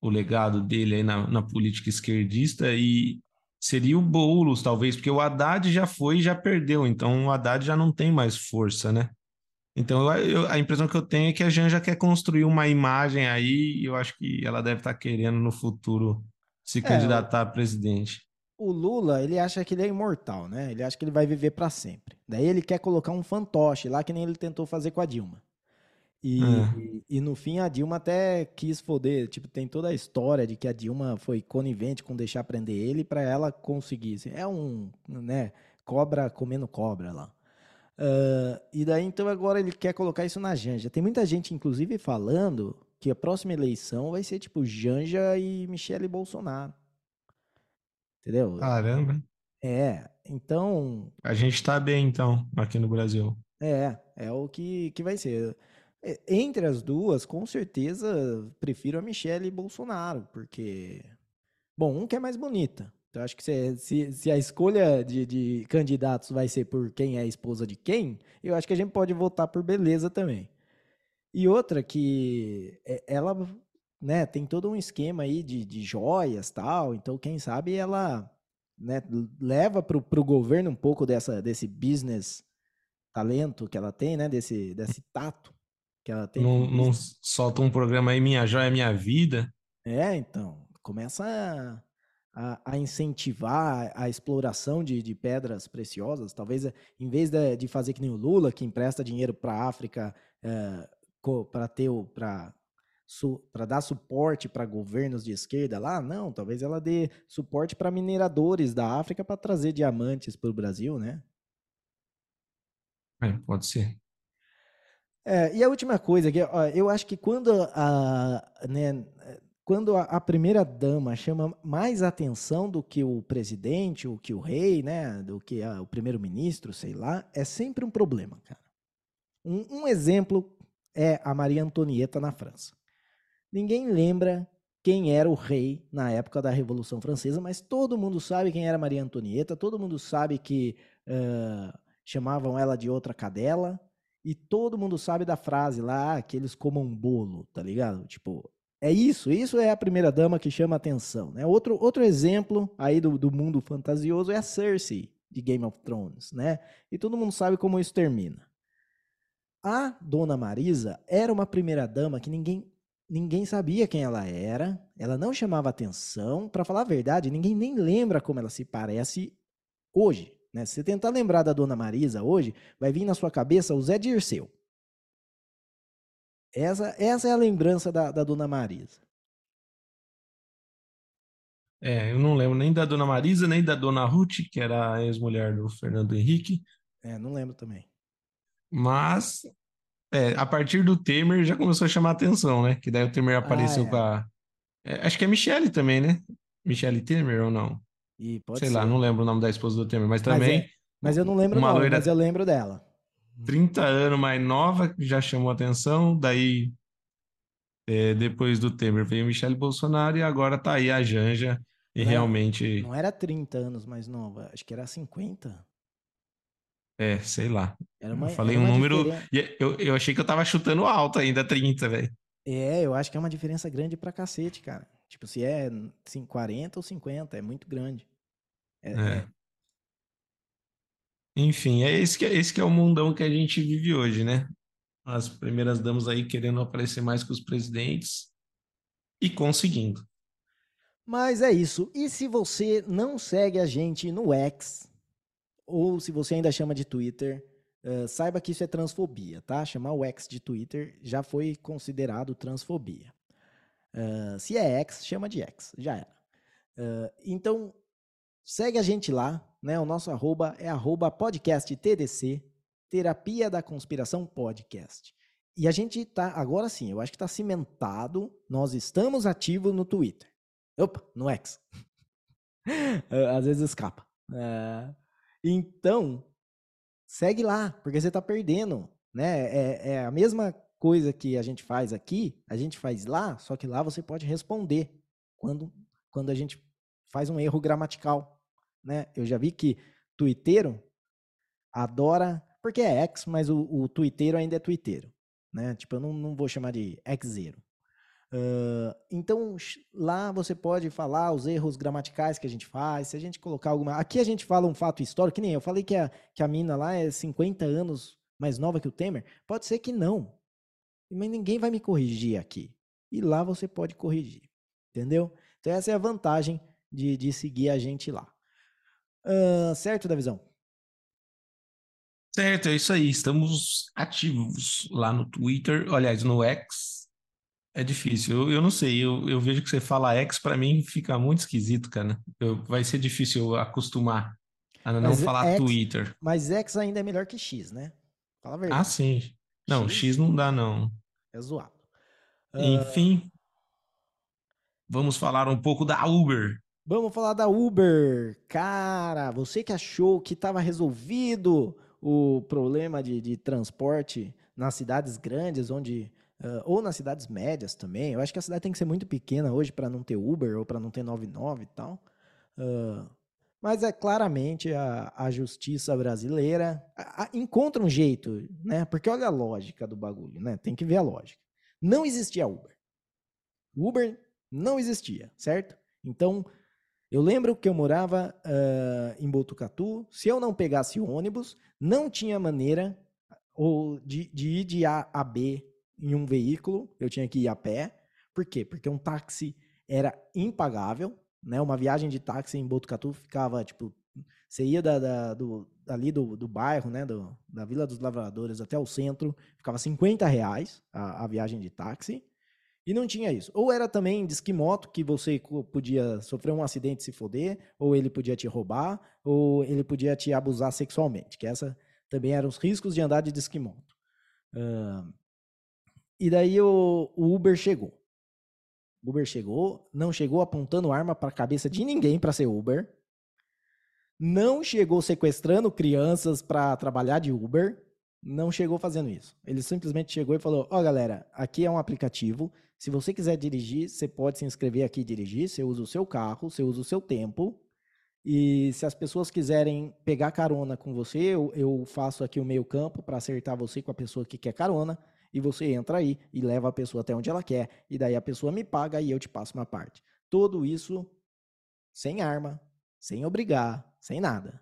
o legado dele aí na, na política esquerdista e seria o Boulos, talvez, porque o Haddad já foi e já perdeu, então o Haddad já não tem mais força, né? Então eu, eu- a impressão que eu tenho é que a Janja quer construir uma imagem aí e eu acho que ela deve estar querendo no futuro se É, candidatar a presidente. O Lula, ele acha que ele é imortal, né? Ele acha que ele vai viver para sempre. Daí ele quer colocar um fantoche lá, que nem ele tentou fazer com a Dilma. E, É. e, no fim a Dilma até quis foder, tipo, tem toda a história de que a Dilma foi conivente com deixar prender ele para ela conseguir. É um, né, cobra comendo cobra lá. Uh, e daí então agora ele quer colocar isso na Janja. Tem muita gente, inclusive, falando que a próxima eleição vai ser tipo Janja e Michele Bolsonaro. Entendeu? Caramba. É, então. A gente tá bem, então, aqui no Brasil. É, é o que, que vai ser. É, entre as duas, com certeza, prefiro a Michelle Bolsonaro, porque. Bom, um que é mais bonita. Então, acho que se, se, se a escolha de, de, candidatos vai ser por quem é a esposa de quem, eu acho que a gente pode votar por beleza também. E outra que é, ela né, tem todo um esquema aí de, de joias tal, então quem sabe ela né, leva para o governo um pouco dessa, desse business talento que ela tem, né, desse, desse tato que ela tem. Não, não solta um programa aí, Minha Joia Minha Vida? É, então, começa a, a, a incentivar a exploração de, de, pedras preciosas, talvez em vez de, de, fazer que nem o Lula, que empresta dinheiro para a África é, para ter para para dar suporte para governos de esquerda lá, não, talvez ela dê suporte para mineradores da África para trazer diamantes para o Brasil, né? É, pode ser. É, e a última coisa, que eu acho que quando a, né, quando a, a, primeira dama chama mais atenção do que o presidente, ou que o rei, né, do que a, o primeiro-ministro, sei lá, é sempre um problema, cara. Um, um exemplo é a Maria Antonieta na França. Ninguém lembra quem era o rei na época da Revolução Francesa, mas todo mundo sabe quem era Maria Antonieta, todo mundo sabe que uh, chamavam ela de outra cadela, e todo mundo sabe da frase lá, que eles comam bolo, tá ligado? Tipo, é isso, isso é a primeira dama que chama atenção, né? Outro, outro exemplo aí do, do mundo fantasioso é a Cersei, de Game of Thrones, né? E todo mundo sabe como isso termina. A Dona Marisa era uma primeira dama que ninguém ninguém sabia quem ela era, ela não chamava atenção, para falar a verdade, ninguém nem lembra como ela se parece hoje, né? Se você tentar lembrar da Dona Marisa hoje, vai vir na sua cabeça o Zé Dirceu. Essa, essa é a lembrança da, da Dona Marisa. É, eu não lembro nem da Dona Marisa, nem da Dona Ruth, que era a ex-mulher do Fernando Henrique. É, não lembro também. Mas é, a partir do Temer já começou a chamar atenção, né? Que daí o Temer apareceu ah, é. com a. É, acho que é Michelle também, né? Michelle Temer ou não? E pode Sei ser. lá, não lembro o nome da esposa do Temer, mas também. Mas, é, mas eu não lembro uma não, loira, mas eu lembro dela. 30 anos mais nova, já chamou atenção, daí é, depois do Temer veio Michelle Bolsonaro e agora tá aí a Janja e não, realmente. Não era 30 anos mais nova, acho que era 50. É, sei lá. Uma, eu falei um número. Diferença... Eu, eu achei que eu tava chutando alto ainda, 30, velho. É, eu acho que é uma diferença grande pra cacete, cara. Tipo, se é 40 ou 50, é muito grande. É, é. É. Enfim, é esse, que, é, esse que é o mundão que a gente vive hoje, né? As primeiras damas aí querendo aparecer mais que os presidentes e conseguindo. Mas é isso. E se você não segue a gente no X, ou se você ainda chama de Twitter, uh, saiba que isso é transfobia, tá? Chamar o X de Twitter já foi considerado transfobia. Uh, se é X, chama de X, já era. Uh, então, segue a gente lá, né? O nosso arroba é arroba podcast TDC, Terapia da Conspiração Podcast. E a gente tá, agora sim, eu acho que tá cimentado, nós estamos ativos no Twitter. Opa, no X. [laughs] Às vezes escapa. Uh, então, segue lá, porque você está perdendo, né? É, é, a mesma coisa que a gente faz aqui, a gente faz lá, só que lá você pode responder quando, quando a gente faz um erro gramatical, né? Eu já vi que tuiteiro adora, porque é ex, mas o, o ainda é tuiteiro, né? Tipo, eu não, não vou chamar de ex-zero. Então, lá você pode falar os erros gramaticais que a gente faz, se a gente colocar alguma. Aqui a gente fala um fato histórico, que nem eu falei que a, que a mina lá é 50 anos mais nova que o Temer. Pode ser que não. Mas ninguém vai me corrigir aqui. E lá você pode corrigir. Entendeu? Então, essa é a vantagem de, de seguir a gente lá. Uh, certo, Davizão? Certo, é isso aí. Estamos ativos lá no Twitter, aliás, no X. É difícil, eu, eu não sei, eu, eu vejo que você fala X, para mim fica muito esquisito, cara. Eu, vai ser difícil acostumar a não mas falar X, Twitter. Mas X ainda é melhor que X, né? Fala a verdade. Ah, sim. Não, X, X não dá, não. É zoado. Enfim, uh... vamos falar um pouco da Uber. Vamos falar da Uber. Cara, você que achou que estava resolvido o problema de, de transporte nas cidades grandes, onde uh, ou nas cidades médias também. Eu acho que a cidade tem que ser muito pequena hoje para não ter Uber ou para não ter 99 e tal. Uh, mas é claramente a, a justiça brasileira a, a, encontra um jeito, né? Porque olha a lógica do bagulho, né? Tem que ver a lógica. Não existia Uber. Uber não existia, certo? Então eu lembro que eu morava uh, em Botucatu. Se eu não pegasse ônibus, não tinha maneira ou de, de ir de A a B em um veículo. Eu tinha que ir a pé. Por quê? Porque um táxi era impagável. Né? Uma viagem de táxi em Botucatu ficava, tipo, você ia da, da, do, ali do, do bairro, né? Do, da Vila dos Lavradores até o centro, ficava 50 reais a, a viagem de táxi. E não tinha isso. Ou era também de esquimoto, que você podia sofrer um acidente e se foder, ou ele podia te roubar, ou ele podia te abusar sexualmente, que essa também eram os riscos de andar de esquimoto. Uh, e daí o, o, Uber chegou. O Uber chegou, não chegou apontando arma para a cabeça de ninguém para ser Uber. Não chegou sequestrando crianças para trabalhar de Uber. Não chegou fazendo isso. Ele simplesmente chegou e falou: Ó, oh, galera, aqui é um aplicativo. Se você quiser dirigir, você pode se inscrever aqui e dirigir. Você usa o seu carro, você usa o seu tempo. E se as pessoas quiserem pegar carona com você, eu, eu faço aqui o meio campo para acertar você com a pessoa que quer carona. E você entra aí e leva a pessoa até onde ela quer. E daí a pessoa me paga e eu te passo uma parte. Tudo isso sem arma, sem obrigar, sem nada.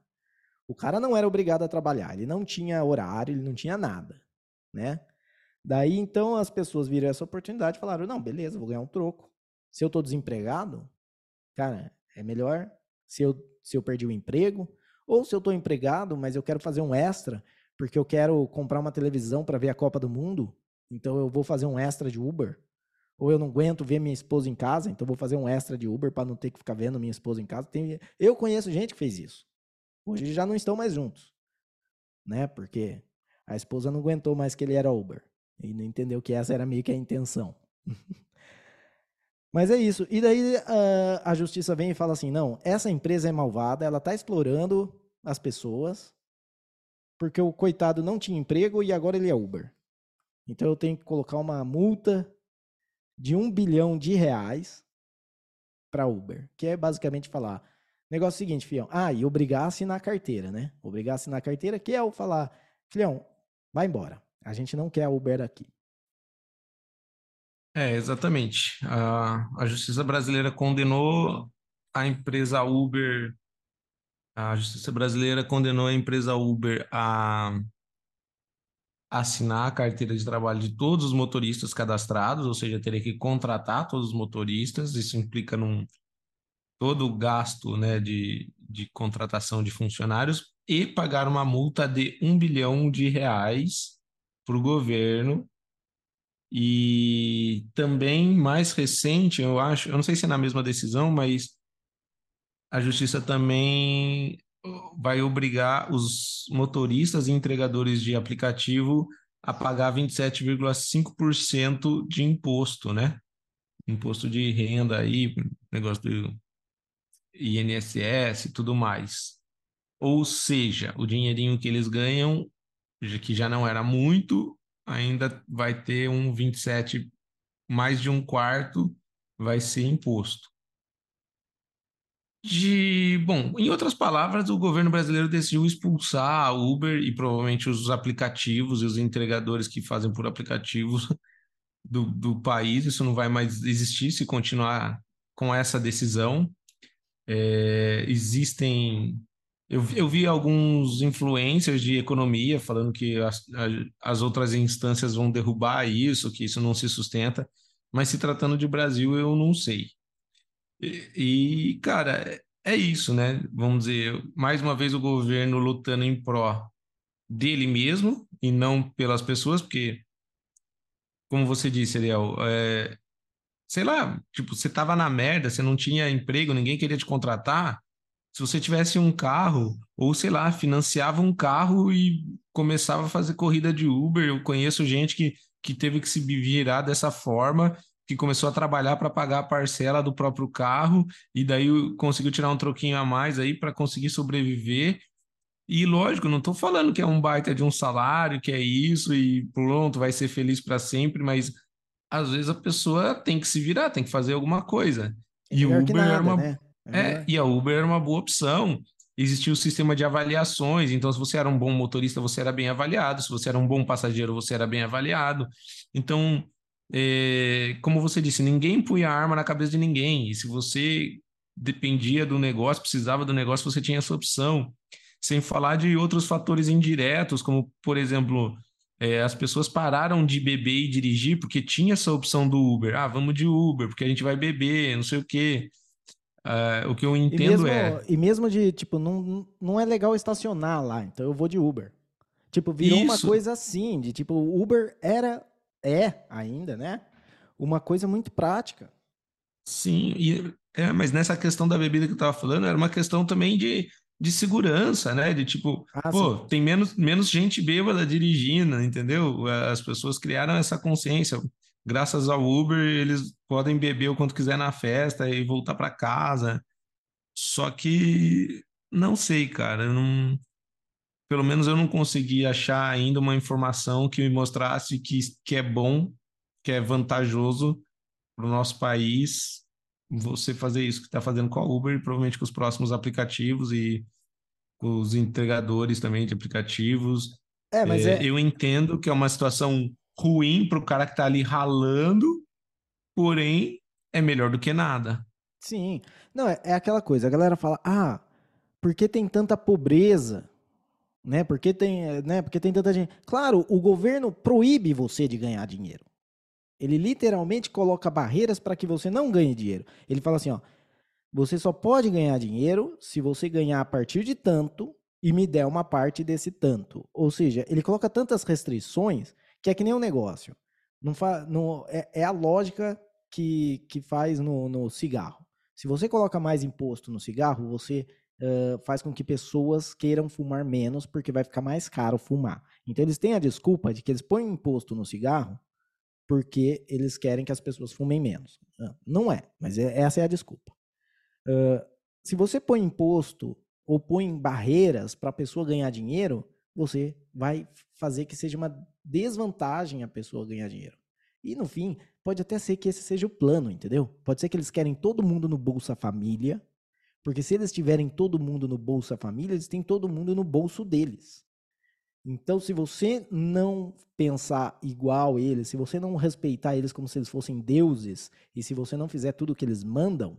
O cara não era obrigado a trabalhar, ele não tinha horário, ele não tinha nada, né? Daí, então, as pessoas viram essa oportunidade e falaram: não, beleza, vou ganhar um troco. Se eu estou desempregado, cara, é melhor se eu, se eu perdi o emprego, ou se eu estou empregado, mas eu quero fazer um extra, porque eu quero comprar uma televisão para ver a Copa do Mundo, então eu vou fazer um extra de Uber. Ou eu não aguento ver minha esposa em casa, então vou fazer um extra de Uber para não ter que ficar vendo minha esposa em casa. Tem, eu conheço gente que fez isso. Hoje já não estão mais juntos, né? Porque a esposa não aguentou mais que ele era Uber. E não entendeu que essa era meio que a intenção. [laughs] Mas é isso. E daí uh, a justiça vem e fala assim: não, essa empresa é malvada, ela está explorando as pessoas, porque o coitado não tinha emprego e agora ele é Uber. Então eu tenho que colocar uma multa de um bilhão de reais para Uber, que é basicamente falar. Negócio seguinte, filhão. Ah, e obrigar a assinar a carteira, né? Obrigar a assinar a carteira, que é o falar, filhão, vai embora. A gente não quer a Uber aqui. É, exatamente. A, a justiça brasileira condenou a empresa Uber. A justiça brasileira condenou a empresa Uber a assinar a carteira de trabalho de todos os motoristas cadastrados, ou seja, teria que contratar todos os motoristas. Isso implica num todo o gasto né, de, de contratação de funcionários e pagar uma multa de um bilhão de reais para o governo. E também mais recente, eu acho, eu não sei se é na mesma decisão, mas a justiça também vai obrigar os motoristas e entregadores de aplicativo a pagar 27,5% de imposto, né? Imposto de renda aí, negócio do INSS e tudo mais. Ou seja, o dinheirinho que eles ganham que já não era muito, ainda vai ter um 27, mais de um quarto vai ser imposto. De, bom, em outras palavras, o governo brasileiro decidiu expulsar a Uber e provavelmente os aplicativos e os entregadores que fazem por aplicativos do, do país. Isso não vai mais existir se continuar com essa decisão. É, existem eu, eu vi alguns influencers de economia falando que as, as outras instâncias vão derrubar isso, que isso não se sustenta, mas se tratando de Brasil, eu não sei. E, cara, é isso, né? Vamos dizer, mais uma vez o governo lutando em pró dele mesmo e não pelas pessoas, porque, como você disse, Ariel, é, sei lá, tipo, você tava na merda, você não tinha emprego, ninguém queria te contratar. Se você tivesse um carro, ou sei lá, financiava um carro e começava a fazer corrida de Uber. Eu conheço gente que, que teve que se virar dessa forma, que começou a trabalhar para pagar a parcela do próprio carro, e daí conseguiu tirar um troquinho a mais aí para conseguir sobreviver. E lógico, não estou falando que é um baita de um salário, que é isso e pronto, vai ser feliz para sempre, mas às vezes a pessoa tem que se virar, tem que fazer alguma coisa. É E o Uber era nada, uma né? É é, e a Uber era uma boa opção. Existia o sistema de avaliações, então se você era um bom motorista, você era bem avaliado, se você era um bom passageiro, você era bem avaliado. Então, é, como você disse, ninguém punha arma na cabeça de ninguém, e se você dependia do negócio, precisava do negócio, você tinha essa opção. Sem falar de outros fatores indiretos, como, por exemplo, é, as pessoas pararam de beber e dirigir porque tinha essa opção do Uber. Ah, vamos de Uber, porque a gente vai beber, não sei o quê. É, o que eu E entendo mesmo, é e mesmo de, tipo, não, não é legal estacionar lá, então eu vou de Uber. Tipo, virou uma isso, coisa assim, de tipo, o Uber era, é ainda, né? Uma coisa muito prática. sim, e, é, mas nessa questão da bebida que eu estava falando, era uma questão também de, de segurança, né? De tipo, Ah, sim. pô, tem menos, menos gente bêbada dirigindo, entendeu? As pessoas criaram essa consciência. Graças ao Uber, eles podem beber o quanto quiser na festa e voltar para casa. Só que não sei, cara, não, pelo menos eu não consegui achar ainda uma informação que me mostrasse que, que é bom, que é vantajoso para o nosso país você fazer isso que está fazendo com a Uber e provavelmente com os próximos aplicativos e com os entregadores também de aplicativos. É, mas É, é, eu entendo que é uma situação ruim para o cara que está ali ralando, porém é melhor do que nada. sim. Não, é, é aquela coisa, a galera fala, ah, por que tem tanta pobreza? Né? Por que tem, né? Porque tem tanta gente. Claro, o governo proíbe você de ganhar dinheiro. Ele literalmente coloca barreiras para que você não ganhe dinheiro. Ele fala assim, ó, você só pode ganhar dinheiro se você ganhar a partir de tanto e me der uma parte desse tanto. Ou seja, ele coloca tantas restrições que é que nem um negócio. Não fa, não, é, é a lógica que, que faz no, no cigarro. Se você coloca mais imposto no cigarro, você uh, faz com que pessoas queiram fumar menos porque vai ficar mais caro fumar. Então eles têm a desculpa de que eles põem imposto no cigarro porque eles querem que as pessoas fumem menos. Não é, mas é, essa é a desculpa. Uh, se você põe imposto ou põe barreiras para a pessoa ganhar dinheiro, você vai fazer que seja uma desvantagem a pessoa ganhar dinheiro. E no fim, pode até ser que esse seja o plano, entendeu? Pode ser que eles querem todo mundo no Bolsa Família, porque se eles tiverem todo mundo no Bolsa Família, eles têm todo mundo no bolso deles. Então, se você não pensar igual eles, se você não respeitar eles como se eles fossem deuses, e se você não fizer tudo o que eles mandam,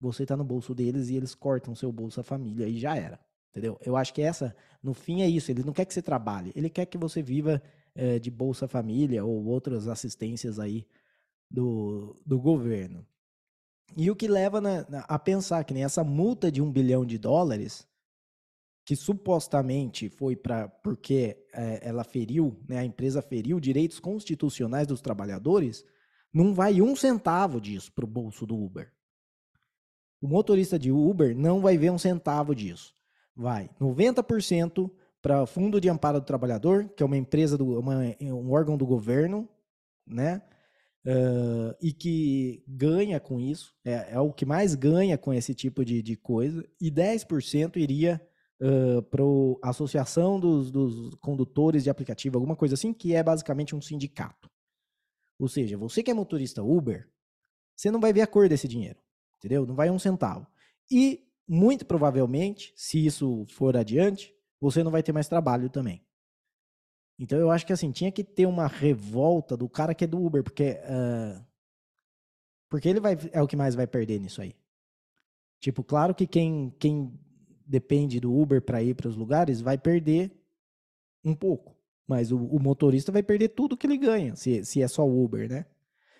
você está no bolso deles e eles cortam seu Bolsa Família e já era. Entendeu? Eu acho que essa, no fim, é isso. Ele não quer que você trabalhe, ele quer que você viva é, de Bolsa Família ou outras assistências aí do, do governo. E o que leva na, na, a pensar que nem essa multa de um bilhão de dólares, que supostamente foi para porque é, ela feriu, né, a empresa feriu direitos constitucionais dos trabalhadores, não vai um centavo disso para o bolso do Uber. O motorista de Uber não vai ver um centavo disso. Vai 90% para Fundo de Amparo do Trabalhador, que é uma empresa, do, uma, um órgão do governo, né? Uh, e que ganha com isso, é, é, o que mais ganha com esse tipo de, de coisa, e 10% iria uh, para a Associação dos, dos Condutores de Aplicativo, alguma coisa assim, que é basicamente um sindicato. Ou seja, você que é motorista Uber, você não vai ver a cor desse dinheiro, entendeu? Não vai um centavo. E, muito provavelmente, se isso for adiante, você não vai ter mais trabalho também. Então eu acho que assim, tinha que ter uma revolta do cara que é do Uber, porque. Uh, porque ele vai, é o que mais vai perder nisso aí. Tipo, claro que quem, quem depende do Uber para ir para os lugares vai perder um pouco. Mas o, o, motorista vai perder tudo que ele ganha, se, se é só Uber, né?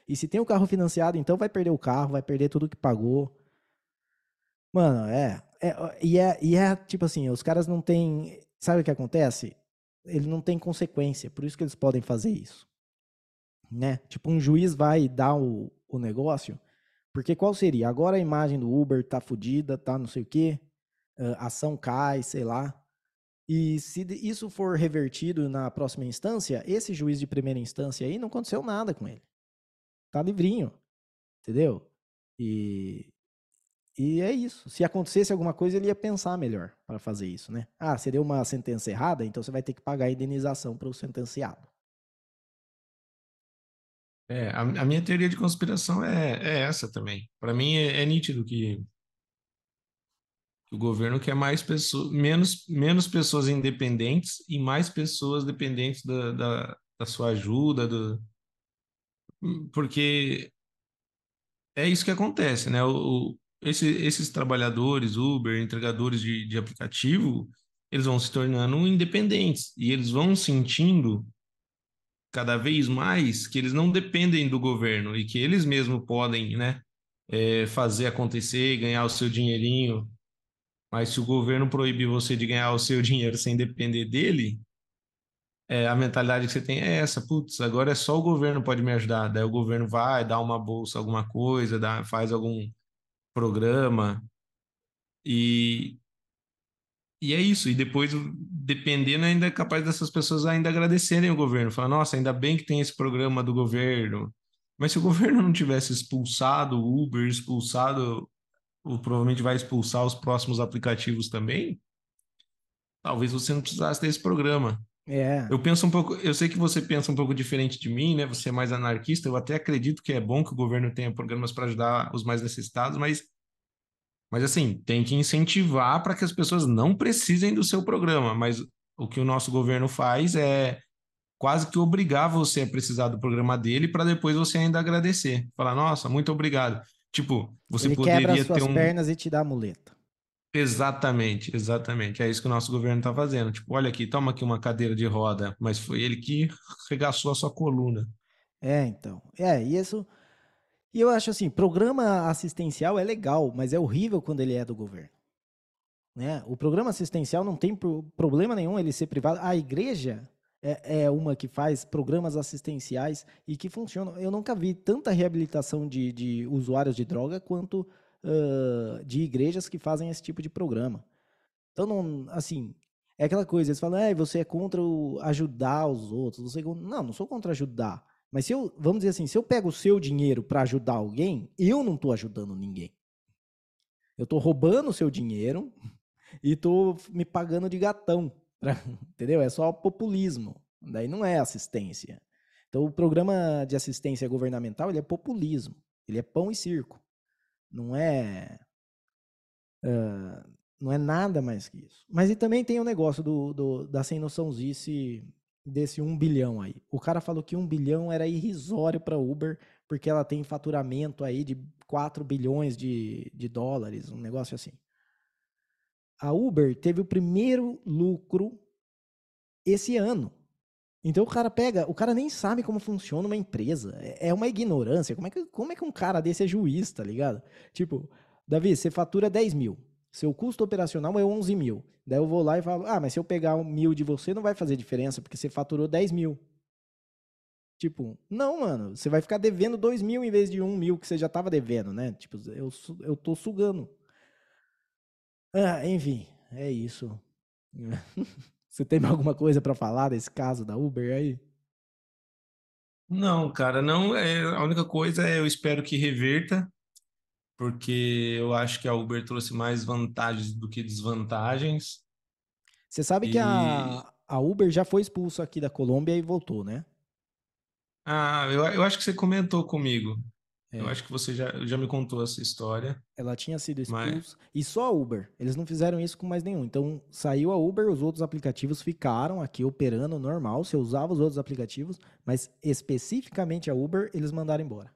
E se tem o carro financiado, então vai perder o carro, vai perder tudo que pagou. Mano, é, é, e é. E é tipo assim, os caras não têm. Sabe o que acontece? Ele não tem consequência, por isso que eles podem fazer isso. Né? Tipo, um juiz vai dar o, o negócio, porque qual seria? Agora a imagem do Uber tá fodida, tá não sei o quê, ação cai, sei lá. E se isso for revertido na próxima instância, esse juiz de primeira instância aí não aconteceu nada com ele. Tá livrinho. Entendeu? E e é isso. Se acontecesse alguma coisa, ele ia pensar melhor para fazer isso, né? Ah, você deu uma sentença errada, então você vai ter que pagar a indenização para o sentenciado. É, a, a, minha teoria de conspiração é, é essa também. Para mim é, é nítido que, o governo quer mais pessoas, menos, menos pessoas independentes e mais pessoas dependentes da, da, da sua ajuda, do, porque é isso que acontece, né? O, esse, esses trabalhadores, Uber, entregadores de, de aplicativo, eles vão se tornando independentes e eles vão sentindo cada vez mais que eles não dependem do governo e que eles mesmos podem, né, é, fazer acontecer, ganhar o seu dinheirinho. Mas se o governo proibir você de ganhar o seu [laughs] dinheiro sem depender dele, é, a mentalidade que você tem é essa, putz, agora é só o governo pode me ajudar. Daí o governo vai, dá uma bolsa, alguma coisa, dá, faz algum programa. E, e é isso. E depois, dependendo, ainda é capaz dessas pessoas ainda agradecerem o governo. Falar, nossa, ainda bem que tem esse programa do governo. Mas se o [laughs] governo não tivesse expulsado o Uber, expulsado, ou provavelmente vai expulsar os próximos aplicativos também, talvez você não precisasse desse programa. É. Eu penso um pouco, eu sei que você pensa um pouco diferente de mim, né? Você é mais anarquista. Eu até acredito que é bom que o governo tenha programas para ajudar os mais necessitados, mas, mas assim, tem que incentivar para que as pessoas não precisem do seu programa. Mas o que o nosso governo faz é quase que obrigar você a precisar do programa dele para depois você ainda agradecer. Falar, nossa, muito obrigado. Tipo, você Ele poderia quebra as suas ter um. pernas e te dá a muleta. Exatamente, exatamente. É isso que o nosso governo está fazendo. Tipo, olha aqui, toma aqui uma cadeira de roda, mas foi ele que regaçou a sua coluna. É, então. É, e isso. E eu acho assim, programa assistencial é legal, mas é horrível quando ele é do governo. Né? O programa assistencial não tem problema nenhum ele ser privado. A igreja é, é uma que faz programas assistenciais e que funcionam. Eu nunca vi tanta reabilitação de, de usuários de droga quanto uh, de igrejas que fazem esse tipo de programa. Então, não, assim, é aquela coisa, eles falam, é, você é contra o, ajudar os outros. Você, é não, não sou contra ajudar. Mas se eu, vamos dizer assim, se eu pego o seu dinheiro para ajudar alguém, eu não estou ajudando ninguém. Eu estou roubando o seu dinheiro e estou me pagando de gatão. [laughs] Pra, entendeu? É só populismo. Daí não é assistência. Então, o programa de assistência governamental ele é populismo. Ele é pão e circo. Não é. Uh, não é nada mais que isso. Mas e também tem o negócio do, do, da sem noçãozice desse um bilhão aí. O cara falou que um bilhão era irrisório para Uber, porque ela tem faturamento aí de 4 bilhões de, de dólares, um negócio assim. A Uber teve o primeiro lucro esse ano. Então o cara pega, o cara nem sabe como funciona uma empresa. É, é uma ignorância. Como é que, como é que um cara desse é juiz, tá ligado? Tipo, Davi, você fatura 10 mil. Seu custo operacional é 11 mil. Daí eu vou lá e falo, ah, mas se eu pegar um mil de você, não vai fazer diferença, porque você faturou 10 mil. Tipo, não, mano, você vai ficar devendo 2 mil em vez de 1 mil que você já tava devendo, né? Tipo, eu, eu tô sugando. Ah, enfim, é isso. [laughs] Você tem [laughs] alguma coisa para falar desse caso da Uber aí? Não, cara, não. É, a única coisa é eu espero que reverta, porque eu acho que a Uber trouxe mais vantagens do que desvantagens. Você sabe e... que a, a Uber já foi expulsa aqui da Colômbia e voltou, né? Ah, eu, eu acho que você comentou comigo. É. Eu acho que você já, já me contou essa história. Ela tinha sido expulsa. Mas... E só a Uber. Eles não fizeram isso com mais nenhum. Então, saiu a Uber, os outros aplicativos ficaram aqui operando normal. Você usava os outros aplicativos, mas especificamente a Uber, eles mandaram embora.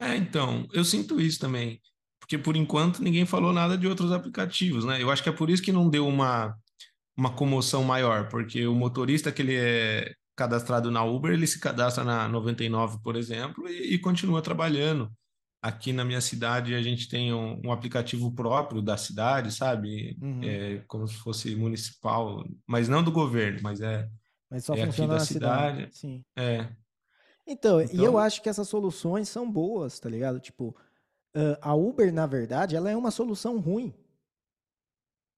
É, então, eu sinto isso também. Porque por enquanto ninguém falou nada de outros aplicativos, né? Eu acho que é por isso que não deu uma, uma comoção maior, porque o motorista que ele é cadastrado na Uber, ele se cadastra na 99, por exemplo, e, e continua trabalhando. aqui na minha cidade a gente tem um, um aplicativo próprio da cidade, sabe? Uhum. É como se fosse municipal, mas não do governo, mas é, Mas só é aqui funciona da na cidade. cidade. Sim. É, Então, e eu então, acho que essas soluções são boas, tá ligado? Tipo, a Uber, na verdade, ela é uma solução ruim,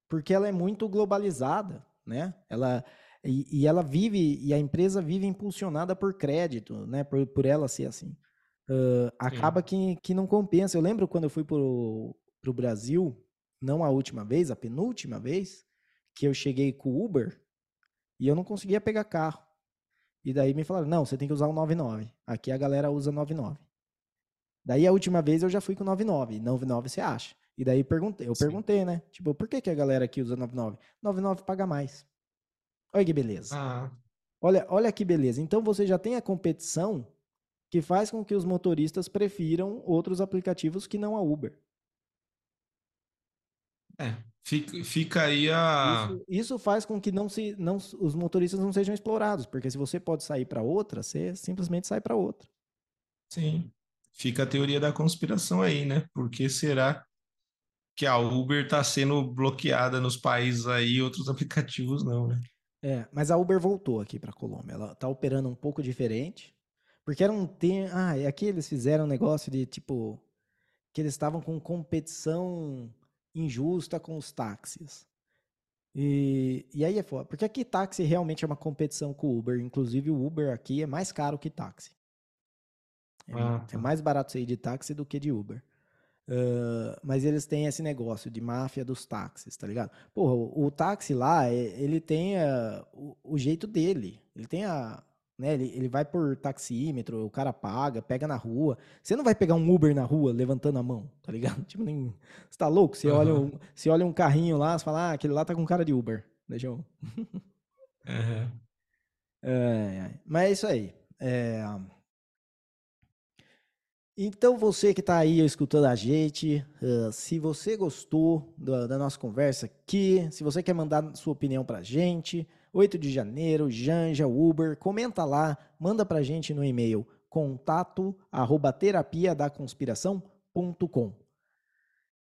porque ela é muito globalizada, né? Ela, e, e ela vive, e a empresa vive impulsionada por crédito, né? Por, por ela ser assim. Ah, acaba sim. que, que não compensa. Eu lembro quando eu fui pro, pro Brasil, não a última vez, a penúltima vez, que eu cheguei com o Uber e eu não conseguia pegar carro. E daí me falaram, não, você tem que usar o 99. Aqui a galera usa 99. Daí a última vez eu já fui com 99. 99 você acha. E daí perguntei, eu sim. perguntei, né? Tipo, por que, que a galera aqui usa 99? 99 paga mais. Olha que beleza. Ah, Olha, olha que beleza. Então você já tem a competição que faz com que os motoristas prefiram outros aplicativos que não a Uber. é. Fica, fica aí a. Isso, isso faz com que não se, não, os motoristas não sejam explorados, porque se você pode sair para outra, você simplesmente sai para outra. Sim. Fica a teoria da conspiração aí, né? Por que será que a Uber está sendo bloqueada nos países aí e outros [laughs] aplicativos não, né? É, mas a Uber voltou aqui para Colômbia. Ela tá operando um pouco diferente, porque era um tem, ah, e aqui eles fizeram um negócio de tipo que eles estavam com competição injusta com os táxis. E, e aí é foda, porque aqui táxi realmente é uma competição com o Uber. Inclusive o Uber aqui é mais caro que táxi. É, Ah, é tá. mais barato sair de táxi do que de Uber. Ah, mas eles têm esse negócio de máfia dos táxis, tá ligado? Porra, o, o táxi lá, é- ele tem ah, o, o jeito dele. Ele tem a. Né, ele, ele vai por taxímetro, o cara paga, pega na rua. Você não vai pegar um Uber na rua levantando a mão, tá ligado? [laughs] Tipo, nem, você tá louco? Você olha, Aham. um, você olha um carrinho lá, você fala, ah, aquele lá tá com cara de Uber. Deixa eu. Ai, ai. [laughs] Mas é isso aí. É, Então, você que está aí escutando a gente, ah, se você gostou da, da nossa conversa aqui, se você quer mandar sua opinião para a gente, 8 de janeiro, Janja, Uber, comenta lá, manda para a gente no e-mail contato arroba terapia da.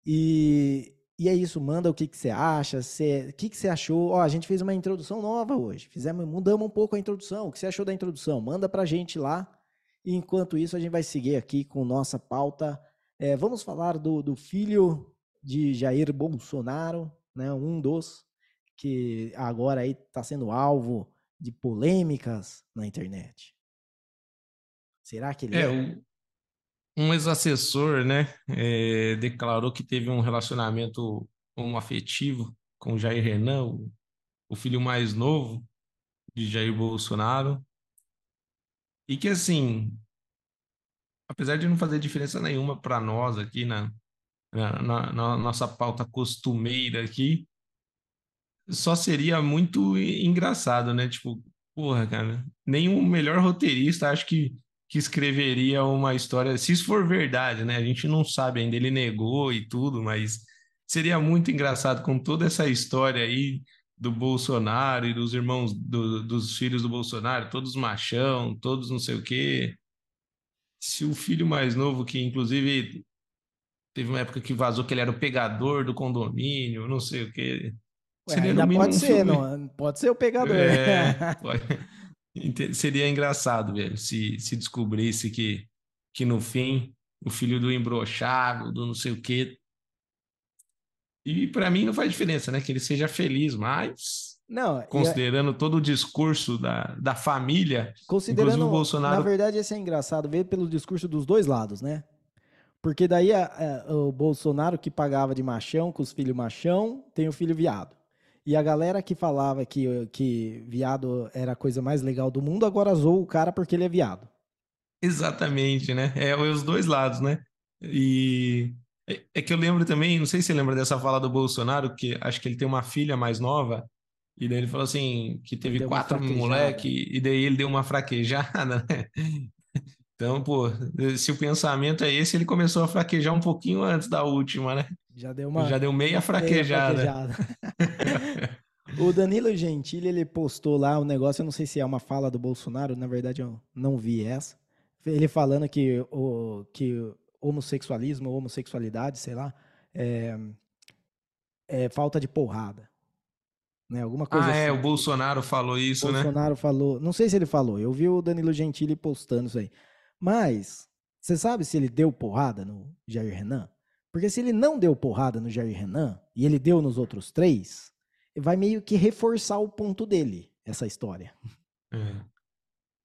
E, e é isso, manda o que, que você acha, se- o que, que você achou. Ó, a gente fez uma introdução nova hoje, fizemos, mudamos um pouco a introdução. O que você achou da introdução? Manda pra gente lá. E enquanto isso, a gente vai seguir aqui com nossa pauta. É, vamos falar do, do filho de Jair Bolsonaro, né? Um dos que agora aí está sendo alvo de polêmicas na internet. Será que ele É, é? o- um ex-assessor, né, é, declarou que teve um relacionamento homoafetivo com Jair Renan, o, o filho mais novo de Jair Bolsonaro, e que, assim, apesar de não fazer diferença nenhuma para nós aqui na, na, na- na nossa pauta costumeira aqui, só seria muito engraçado, né? Tipo, porra, cara, o melhor roteirista acho que, que escreveria uma história, se isso for verdade, né? A gente não sabe ainda, ele negou e tudo, mas seria muito engraçado com toda essa história aí do Bolsonaro e dos irmãos, do- dos filhos do Bolsonaro, todos machão, todos não sei o quê. Se o filho mais novo, que inclusive teve uma época que vazou que ele era o pegador do condomínio, não sei o quê. Ué, Seria ainda pode ser, filme. não, pode ser o pegador. É, [laughs] pode- seria engraçado, velho, se, se descobrisse que, que no fim o filho do embroxado, do não sei o quê. E para mim não faz diferença, né? Que ele seja feliz, mas Não, a- considerando todo o discurso da, da família, inclusive o considerando, na Bolsonaro. verdade, esse é engraçado ver pelo discurso dos dois lados, né? Porque daí a- a- o Bolsonaro que pagava de machão com os filhos machão, tem o filho viado. E a galera que falava que, que viado era a coisa mais legal do mundo, agora zoou o cara porque ele é viado. Exatamente, né? É os dois lados, né? E é, é que eu lembro também, não sei se você lembra dessa fala do Bolsonaro, que acho que ele tem uma filha mais nova, e daí ele falou assim, que teve quatro moleque, e daí ele deu uma fraquejada, [laughs] né? Então, pô, se o pensamento é esse, ele começou a fraquejar um pouquinho antes da última, né? Já deu uma Já deu meia meia fraquejada. fraquejada. [laughs] O Danilo Gentili, ele postou lá um negócio, eu não sei se é uma fala do Bolsonaro, na verdade eu não vi essa. Ele falando que o, que homossexualismo ou homossexualidade, sei lá, é, é falta de porrada. Né? Alguma coisa Ah, assim. é, o Bolsonaro falou isso, né? Bolsonaro falou. Não sei se ele falou, eu vi o Danilo Gentili postando isso aí. Mas, você sabe se ele deu porrada no Jair Renan? Porque se ele não deu porrada no Jair Renan, e ele deu nos outros três, vai meio que reforçar o ponto dele, essa história. É.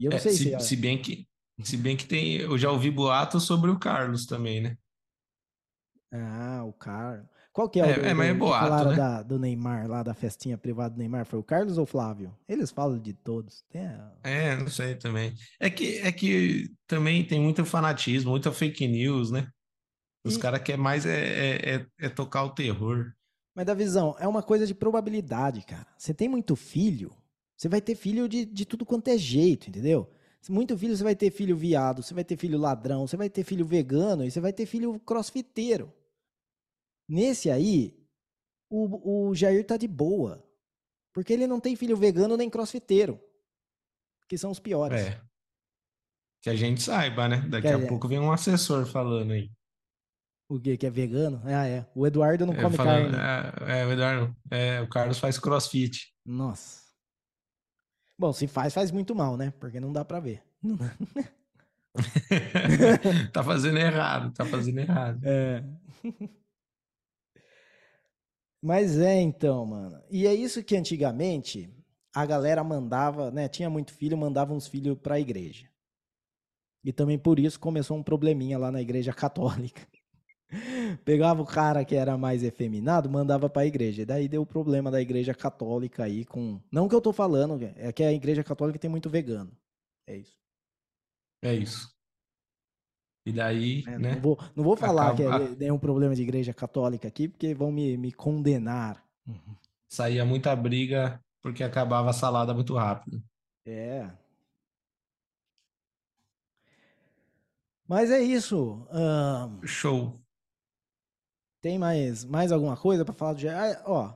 E eu não É, sei se. se, se bem que, se bem que tem, eu já ouvi boatos sobre o Carlos também, né? Ah, o Carlos. Qual que é, o É, do, é, mas é boato, falaram né? da- do Neymar, lá da festinha privada do Neymar? Foi o Carlos ou o Flávio? Eles falam de todos. A- É, não sei também. É que, é que também tem muito fanatismo, muita fake news, né? Os E- caras querem mais é, é, é, é tocar o terror. Mas da visão, é uma coisa de probabilidade, cara. Você tem muito filho, você vai ter filho de, de tudo quanto é jeito, entendeu? Muito filho, você vai ter filho viado, você vai ter filho ladrão, você vai ter filho vegano e você vai ter filho crossfiteiro. Nesse aí, o, o Jair tá de boa. Porque ele não tem filho vegano nem crossfiteiro. Que são os piores. É. Que a gente saiba, né? Daqui Que a é- pouco vem um assessor falando aí. O que, que é vegano? Ah, é. O Eduardo não É, come falando, carne. é, é, o Eduardo, é, o Carlos faz crossfit. Nossa. Bom, se faz, faz muito mal, né? Porque não dá pra ver. [laughs] tá fazendo errado, tá fazendo errado. É. Mas é então, mano. E é isso que antigamente a galera mandava, né? Tinha muito filho, mandava uns filhos pra igreja. E também por isso começou um probleminha lá na igreja católica. [laughs] Pegava o cara que era mais efeminado, mandava pra igreja. E daí deu o problema da igreja católica aí com. Não que eu tô falando, é que a igreja católica tem muito vegano. É isso. É isso. E daí, né? né? Não vou, não vou falar Acaba- que é um problema de igreja católica aqui, porque vão me, me condenar. Saía muita briga porque acabava a salada muito rápido. É. Mas é isso. ahn, Show. Tem mais, mais alguma coisa pra falar do Jair? Ah, ó,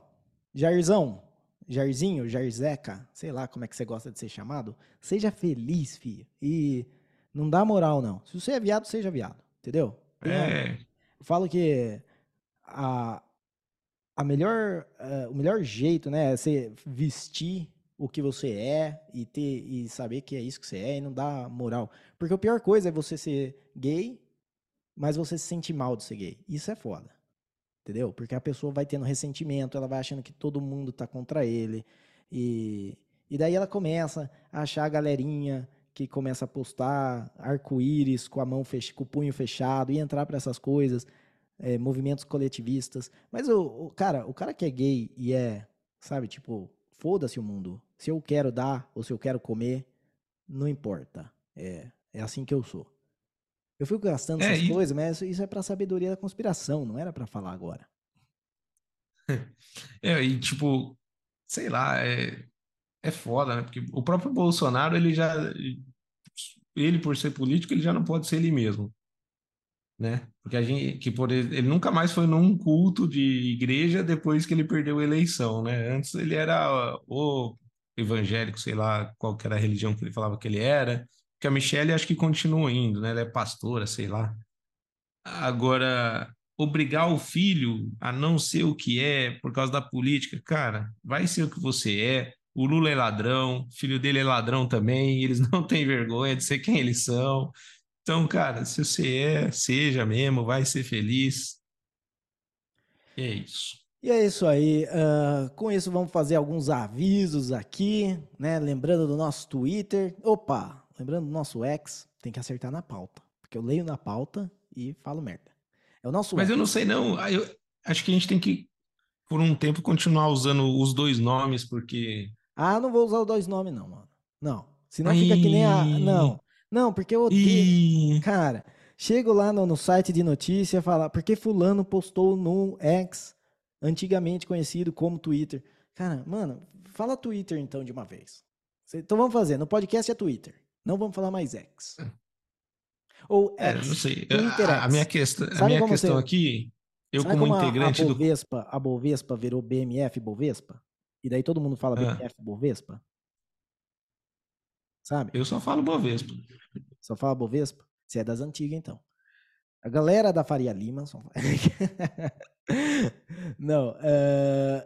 Jairzão, Jairzinho, Jairzeca, sei lá como é que você gosta de ser chamado. Seja feliz, filho. E não dá moral, não. Se você é viado, seja viado. Entendeu? É, Eu falo que a, a melhor, eh, o melhor jeito, né, é você vestir o que você é e ter e saber que é isso que você é e não dar moral. Porque a pior coisa é você ser gay, mas você se sente mal de ser gay. Isso é foda. Entendeu? Porque a pessoa vai tendo ressentimento, ela vai achando que todo mundo tá contra ele. E, e daí ela começa a achar a galerinha que começa a postar arco-íris com a mão fech... com o punho fechado e entrar para essas coisas, é, movimentos coletivistas. Mas o, o cara, o cara que é gay e é, sabe, tipo, foda-se o mundo. Se eu quero dar ou se eu quero comer, não importa. É, é assim que eu sou. Eu fico gastando É, essas e- coisas, mas isso- é pra sabedoria da conspiração, não era pra falar agora. [laughs] é, e tipo, sei lá, é, é foda, né? Porque o próprio Bolsonaro, ele já, ele por ser político, ele já não pode ser ele mesmo, né? Porque a gente, que por ele, ele nunca mais foi num culto de igreja depois que ele perdeu a eleição, né? Antes ele era o evangélico, sei lá qual que era a religião que ele falava que ele era. Que a Michelle acho que continua indo, né? Ela é pastora, sei lá. Agora, obrigar o filho a não ser o que é por causa da política, cara, vai ser o que você é. O Lula é ladrão, filho dele é ladrão também, [laughs] eles não têm vergonha de ser quem eles são. Então, cara, se você é, seja mesmo, vai ser feliz. E é isso. E é isso aí. ah, com isso, vamos fazer alguns avisos aqui, né? Lembrando do nosso Twitter. Opa! Lembrando do nosso X. Tem que acertar na pauta. Porque eu leio na pauta e falo merda. É o nosso Mas X. eu não sei, não. Eu acho que a gente tem que, por um tempo, continuar usando os dois nomes, porque. Ah, não vou usar os dois nomes, não, mano. Não. Senão fica que nem a. Ai. Não. Não, porque eu odeio. Ih, Cara, chego lá no, no site de notícia e fala, porque fulano postou no X, antigamente conhecido como Twitter. Cara, mano, fala Twitter então de uma vez. Então vamos fazer, no podcast é Twitter. Não vamos falar mais X. Ou é, X. não sei. Twitter A, a minha, questão, a minha questão você- aqui, eu Sabe como como a- integrante a do. Bovespa, a Bovespa virou BMF Bovespa? E daí todo mundo fala Ah. BMF Bovespa? Sabe? Eu só falo Bovespa. Só fala Bovespa? Você é das antigas, então. A galera da Faria Lima. São... [laughs] Não, uh,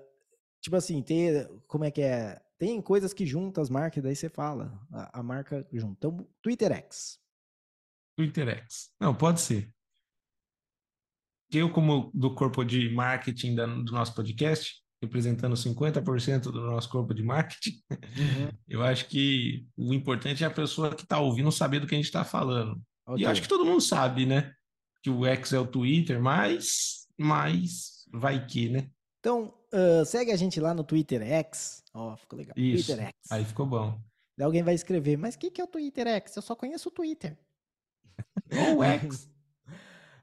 tipo assim, tem, como é que é? Tem coisas que juntam as marcas, daí você fala, a, a marca junta. Então, Twitter X. Twitter X. Não, pode ser. Eu, como do corpo de marketing da, do nosso podcast, representando 50% do nosso corpo de marketing, uhum. [laughs] eu acho que o importante é a pessoa que está ouvindo saber do que a gente está falando. Okay. E eu acho que todo mundo sabe, né? Que o X é o Twitter, mas, mas vai que, né? Então, uh, segue a gente lá no Twitter X. Ó, oh, ficou legal. Isso. Twitter X. Aí ficou bom. Daí alguém vai escrever, mas o que, que é o Twitter X? Eu só conheço o Twitter. [laughs] Ou X.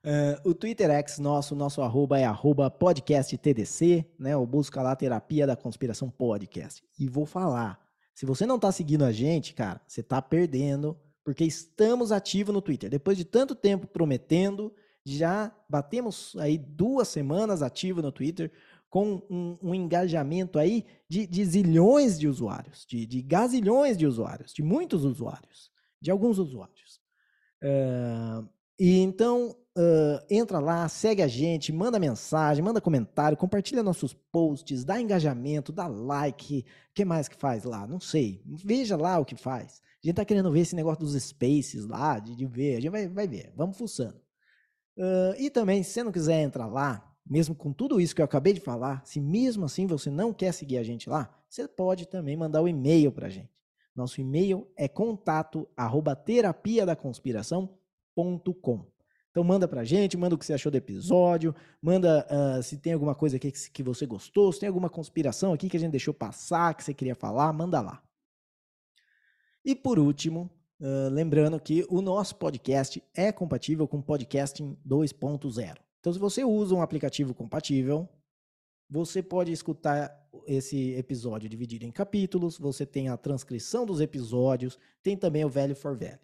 Uh, [laughs] o Twitter X nosso, nosso arroba é arroba podcasttdc, né? Ou busca lá Terapia da Conspiração Podcast. E vou falar, se você não tá seguindo a gente, cara, você tá perdendo, porque estamos ativos no Twitter. Depois de tanto tempo prometendo, já batemos aí duas semanas ativo no Twitter, com um, um engajamento aí de, de, zilhões de usuários, de, de gazilhões de usuários, de muitos usuários, de alguns usuários. Uh, e então Uh, entra lá, segue a gente, manda mensagem, manda comentário, compartilha nossos posts, dá engajamento, dá like. O que mais que faz lá? Não sei. Veja lá o que faz. A gente tá querendo ver esse negócio dos spaces lá, de, de ver. A gente vai, vai ver. Vamos fuçando. Uh, e também, se você não quiser entrar lá, mesmo com tudo isso que eu acabei de falar, se mesmo assim você não quer seguir a gente lá, você pode também mandar o um e-mail pra gente. Nosso e-mail é contato arroba terapia da. Então manda pra gente, manda o que você achou do episódio, manda uh, se tem alguma coisa aqui que, que você gostou, se tem alguma conspiração aqui que a gente deixou passar, que você queria falar, manda lá. E por último, uh, lembrando que o nosso podcast é compatível com Podcasting 2.0. Então se você usa um aplicativo compatível, você pode escutar esse episódio dividido em capítulos, você tem a transcrição dos episódios, tem também o velho for velho.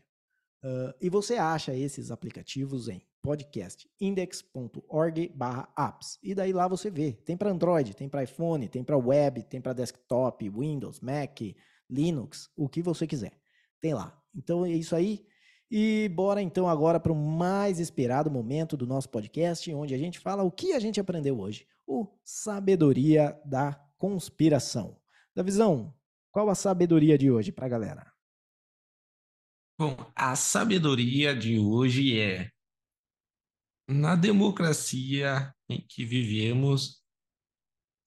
Uh, e você acha esses aplicativos em podcastindex.org/apps. E daí lá você vê. Tem para Android, tem para iPhone, tem para web, tem para desktop, Windows, Mac, Linux, o que você quiser. Tem lá. Então é isso aí. E bora então agora para o mais esperado momento do nosso podcast, onde a gente fala o que a gente aprendeu hoje. O Sabedoria da Conspiração. Da visão, qual a sabedoria de hoje para a galera? Bom, a sabedoria de hoje é: na democracia em que vivemos,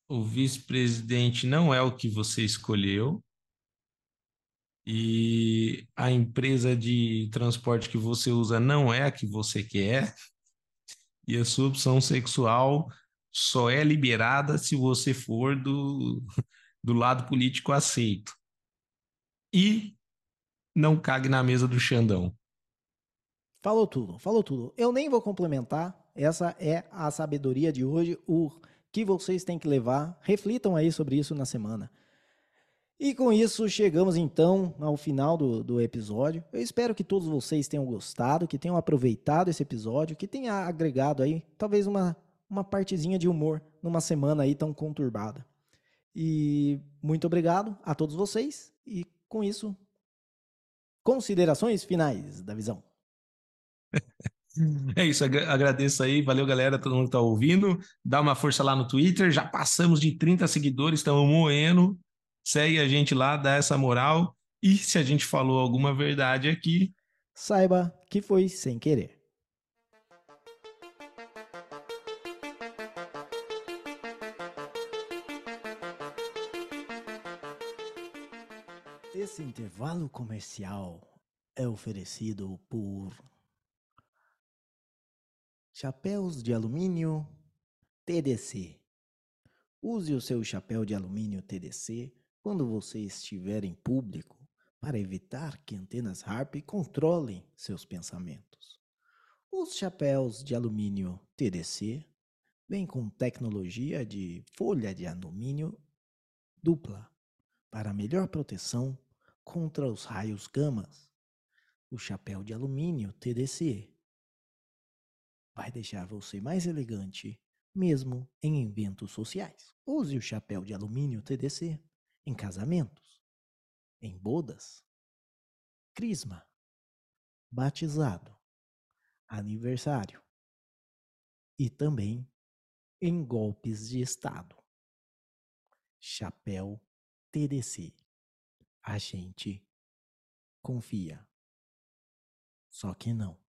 o vice-presidente não é o que você escolheu, e a empresa de transporte que você usa não é a que você quer, e a sua opção sexual só é liberada se você for do, do lado político aceito. E não cague na mesa do Xandão. Falou tudo, falou tudo. Eu nem vou complementar. Essa é a sabedoria de hoje, o que vocês têm que levar. Reflitam aí sobre isso na semana. E com isso, chegamos então ao final do, do episódio. Eu espero que todos vocês tenham gostado, que tenham aproveitado esse episódio, que tenha agregado aí talvez uma, uma partezinha de humor numa semana aí tão conturbada. E muito obrigado a todos vocês. E com isso, Considerações finais da visão. [laughs] É isso, agradeço aí, valeu galera, todo mundo que tá ouvindo, dá uma força lá no Twitter, já passamos de 30 seguidores, estamos moendo, segue a gente lá, dá essa moral, e se a gente falou alguma verdade aqui... Saiba que foi sem querer. Esse intervalo comercial é oferecido por Chapéus de Alumínio TDC. Use o seu chapéu de alumínio TDC quando você estiver em público para evitar que antenas HARP controlem seus pensamentos. Os chapéus de alumínio TDC vêm com tecnologia de folha de alumínio dupla para melhor proteção contra os raios gamas. O chapéu de alumínio TDC vai deixar você mais elegante, mesmo em eventos sociais. Use o chapéu de alumínio TDC em casamentos, em bodas, crisma, batizado, aniversário, e também em golpes de Estado. Chapéu TDC. A gente confia. Só que não.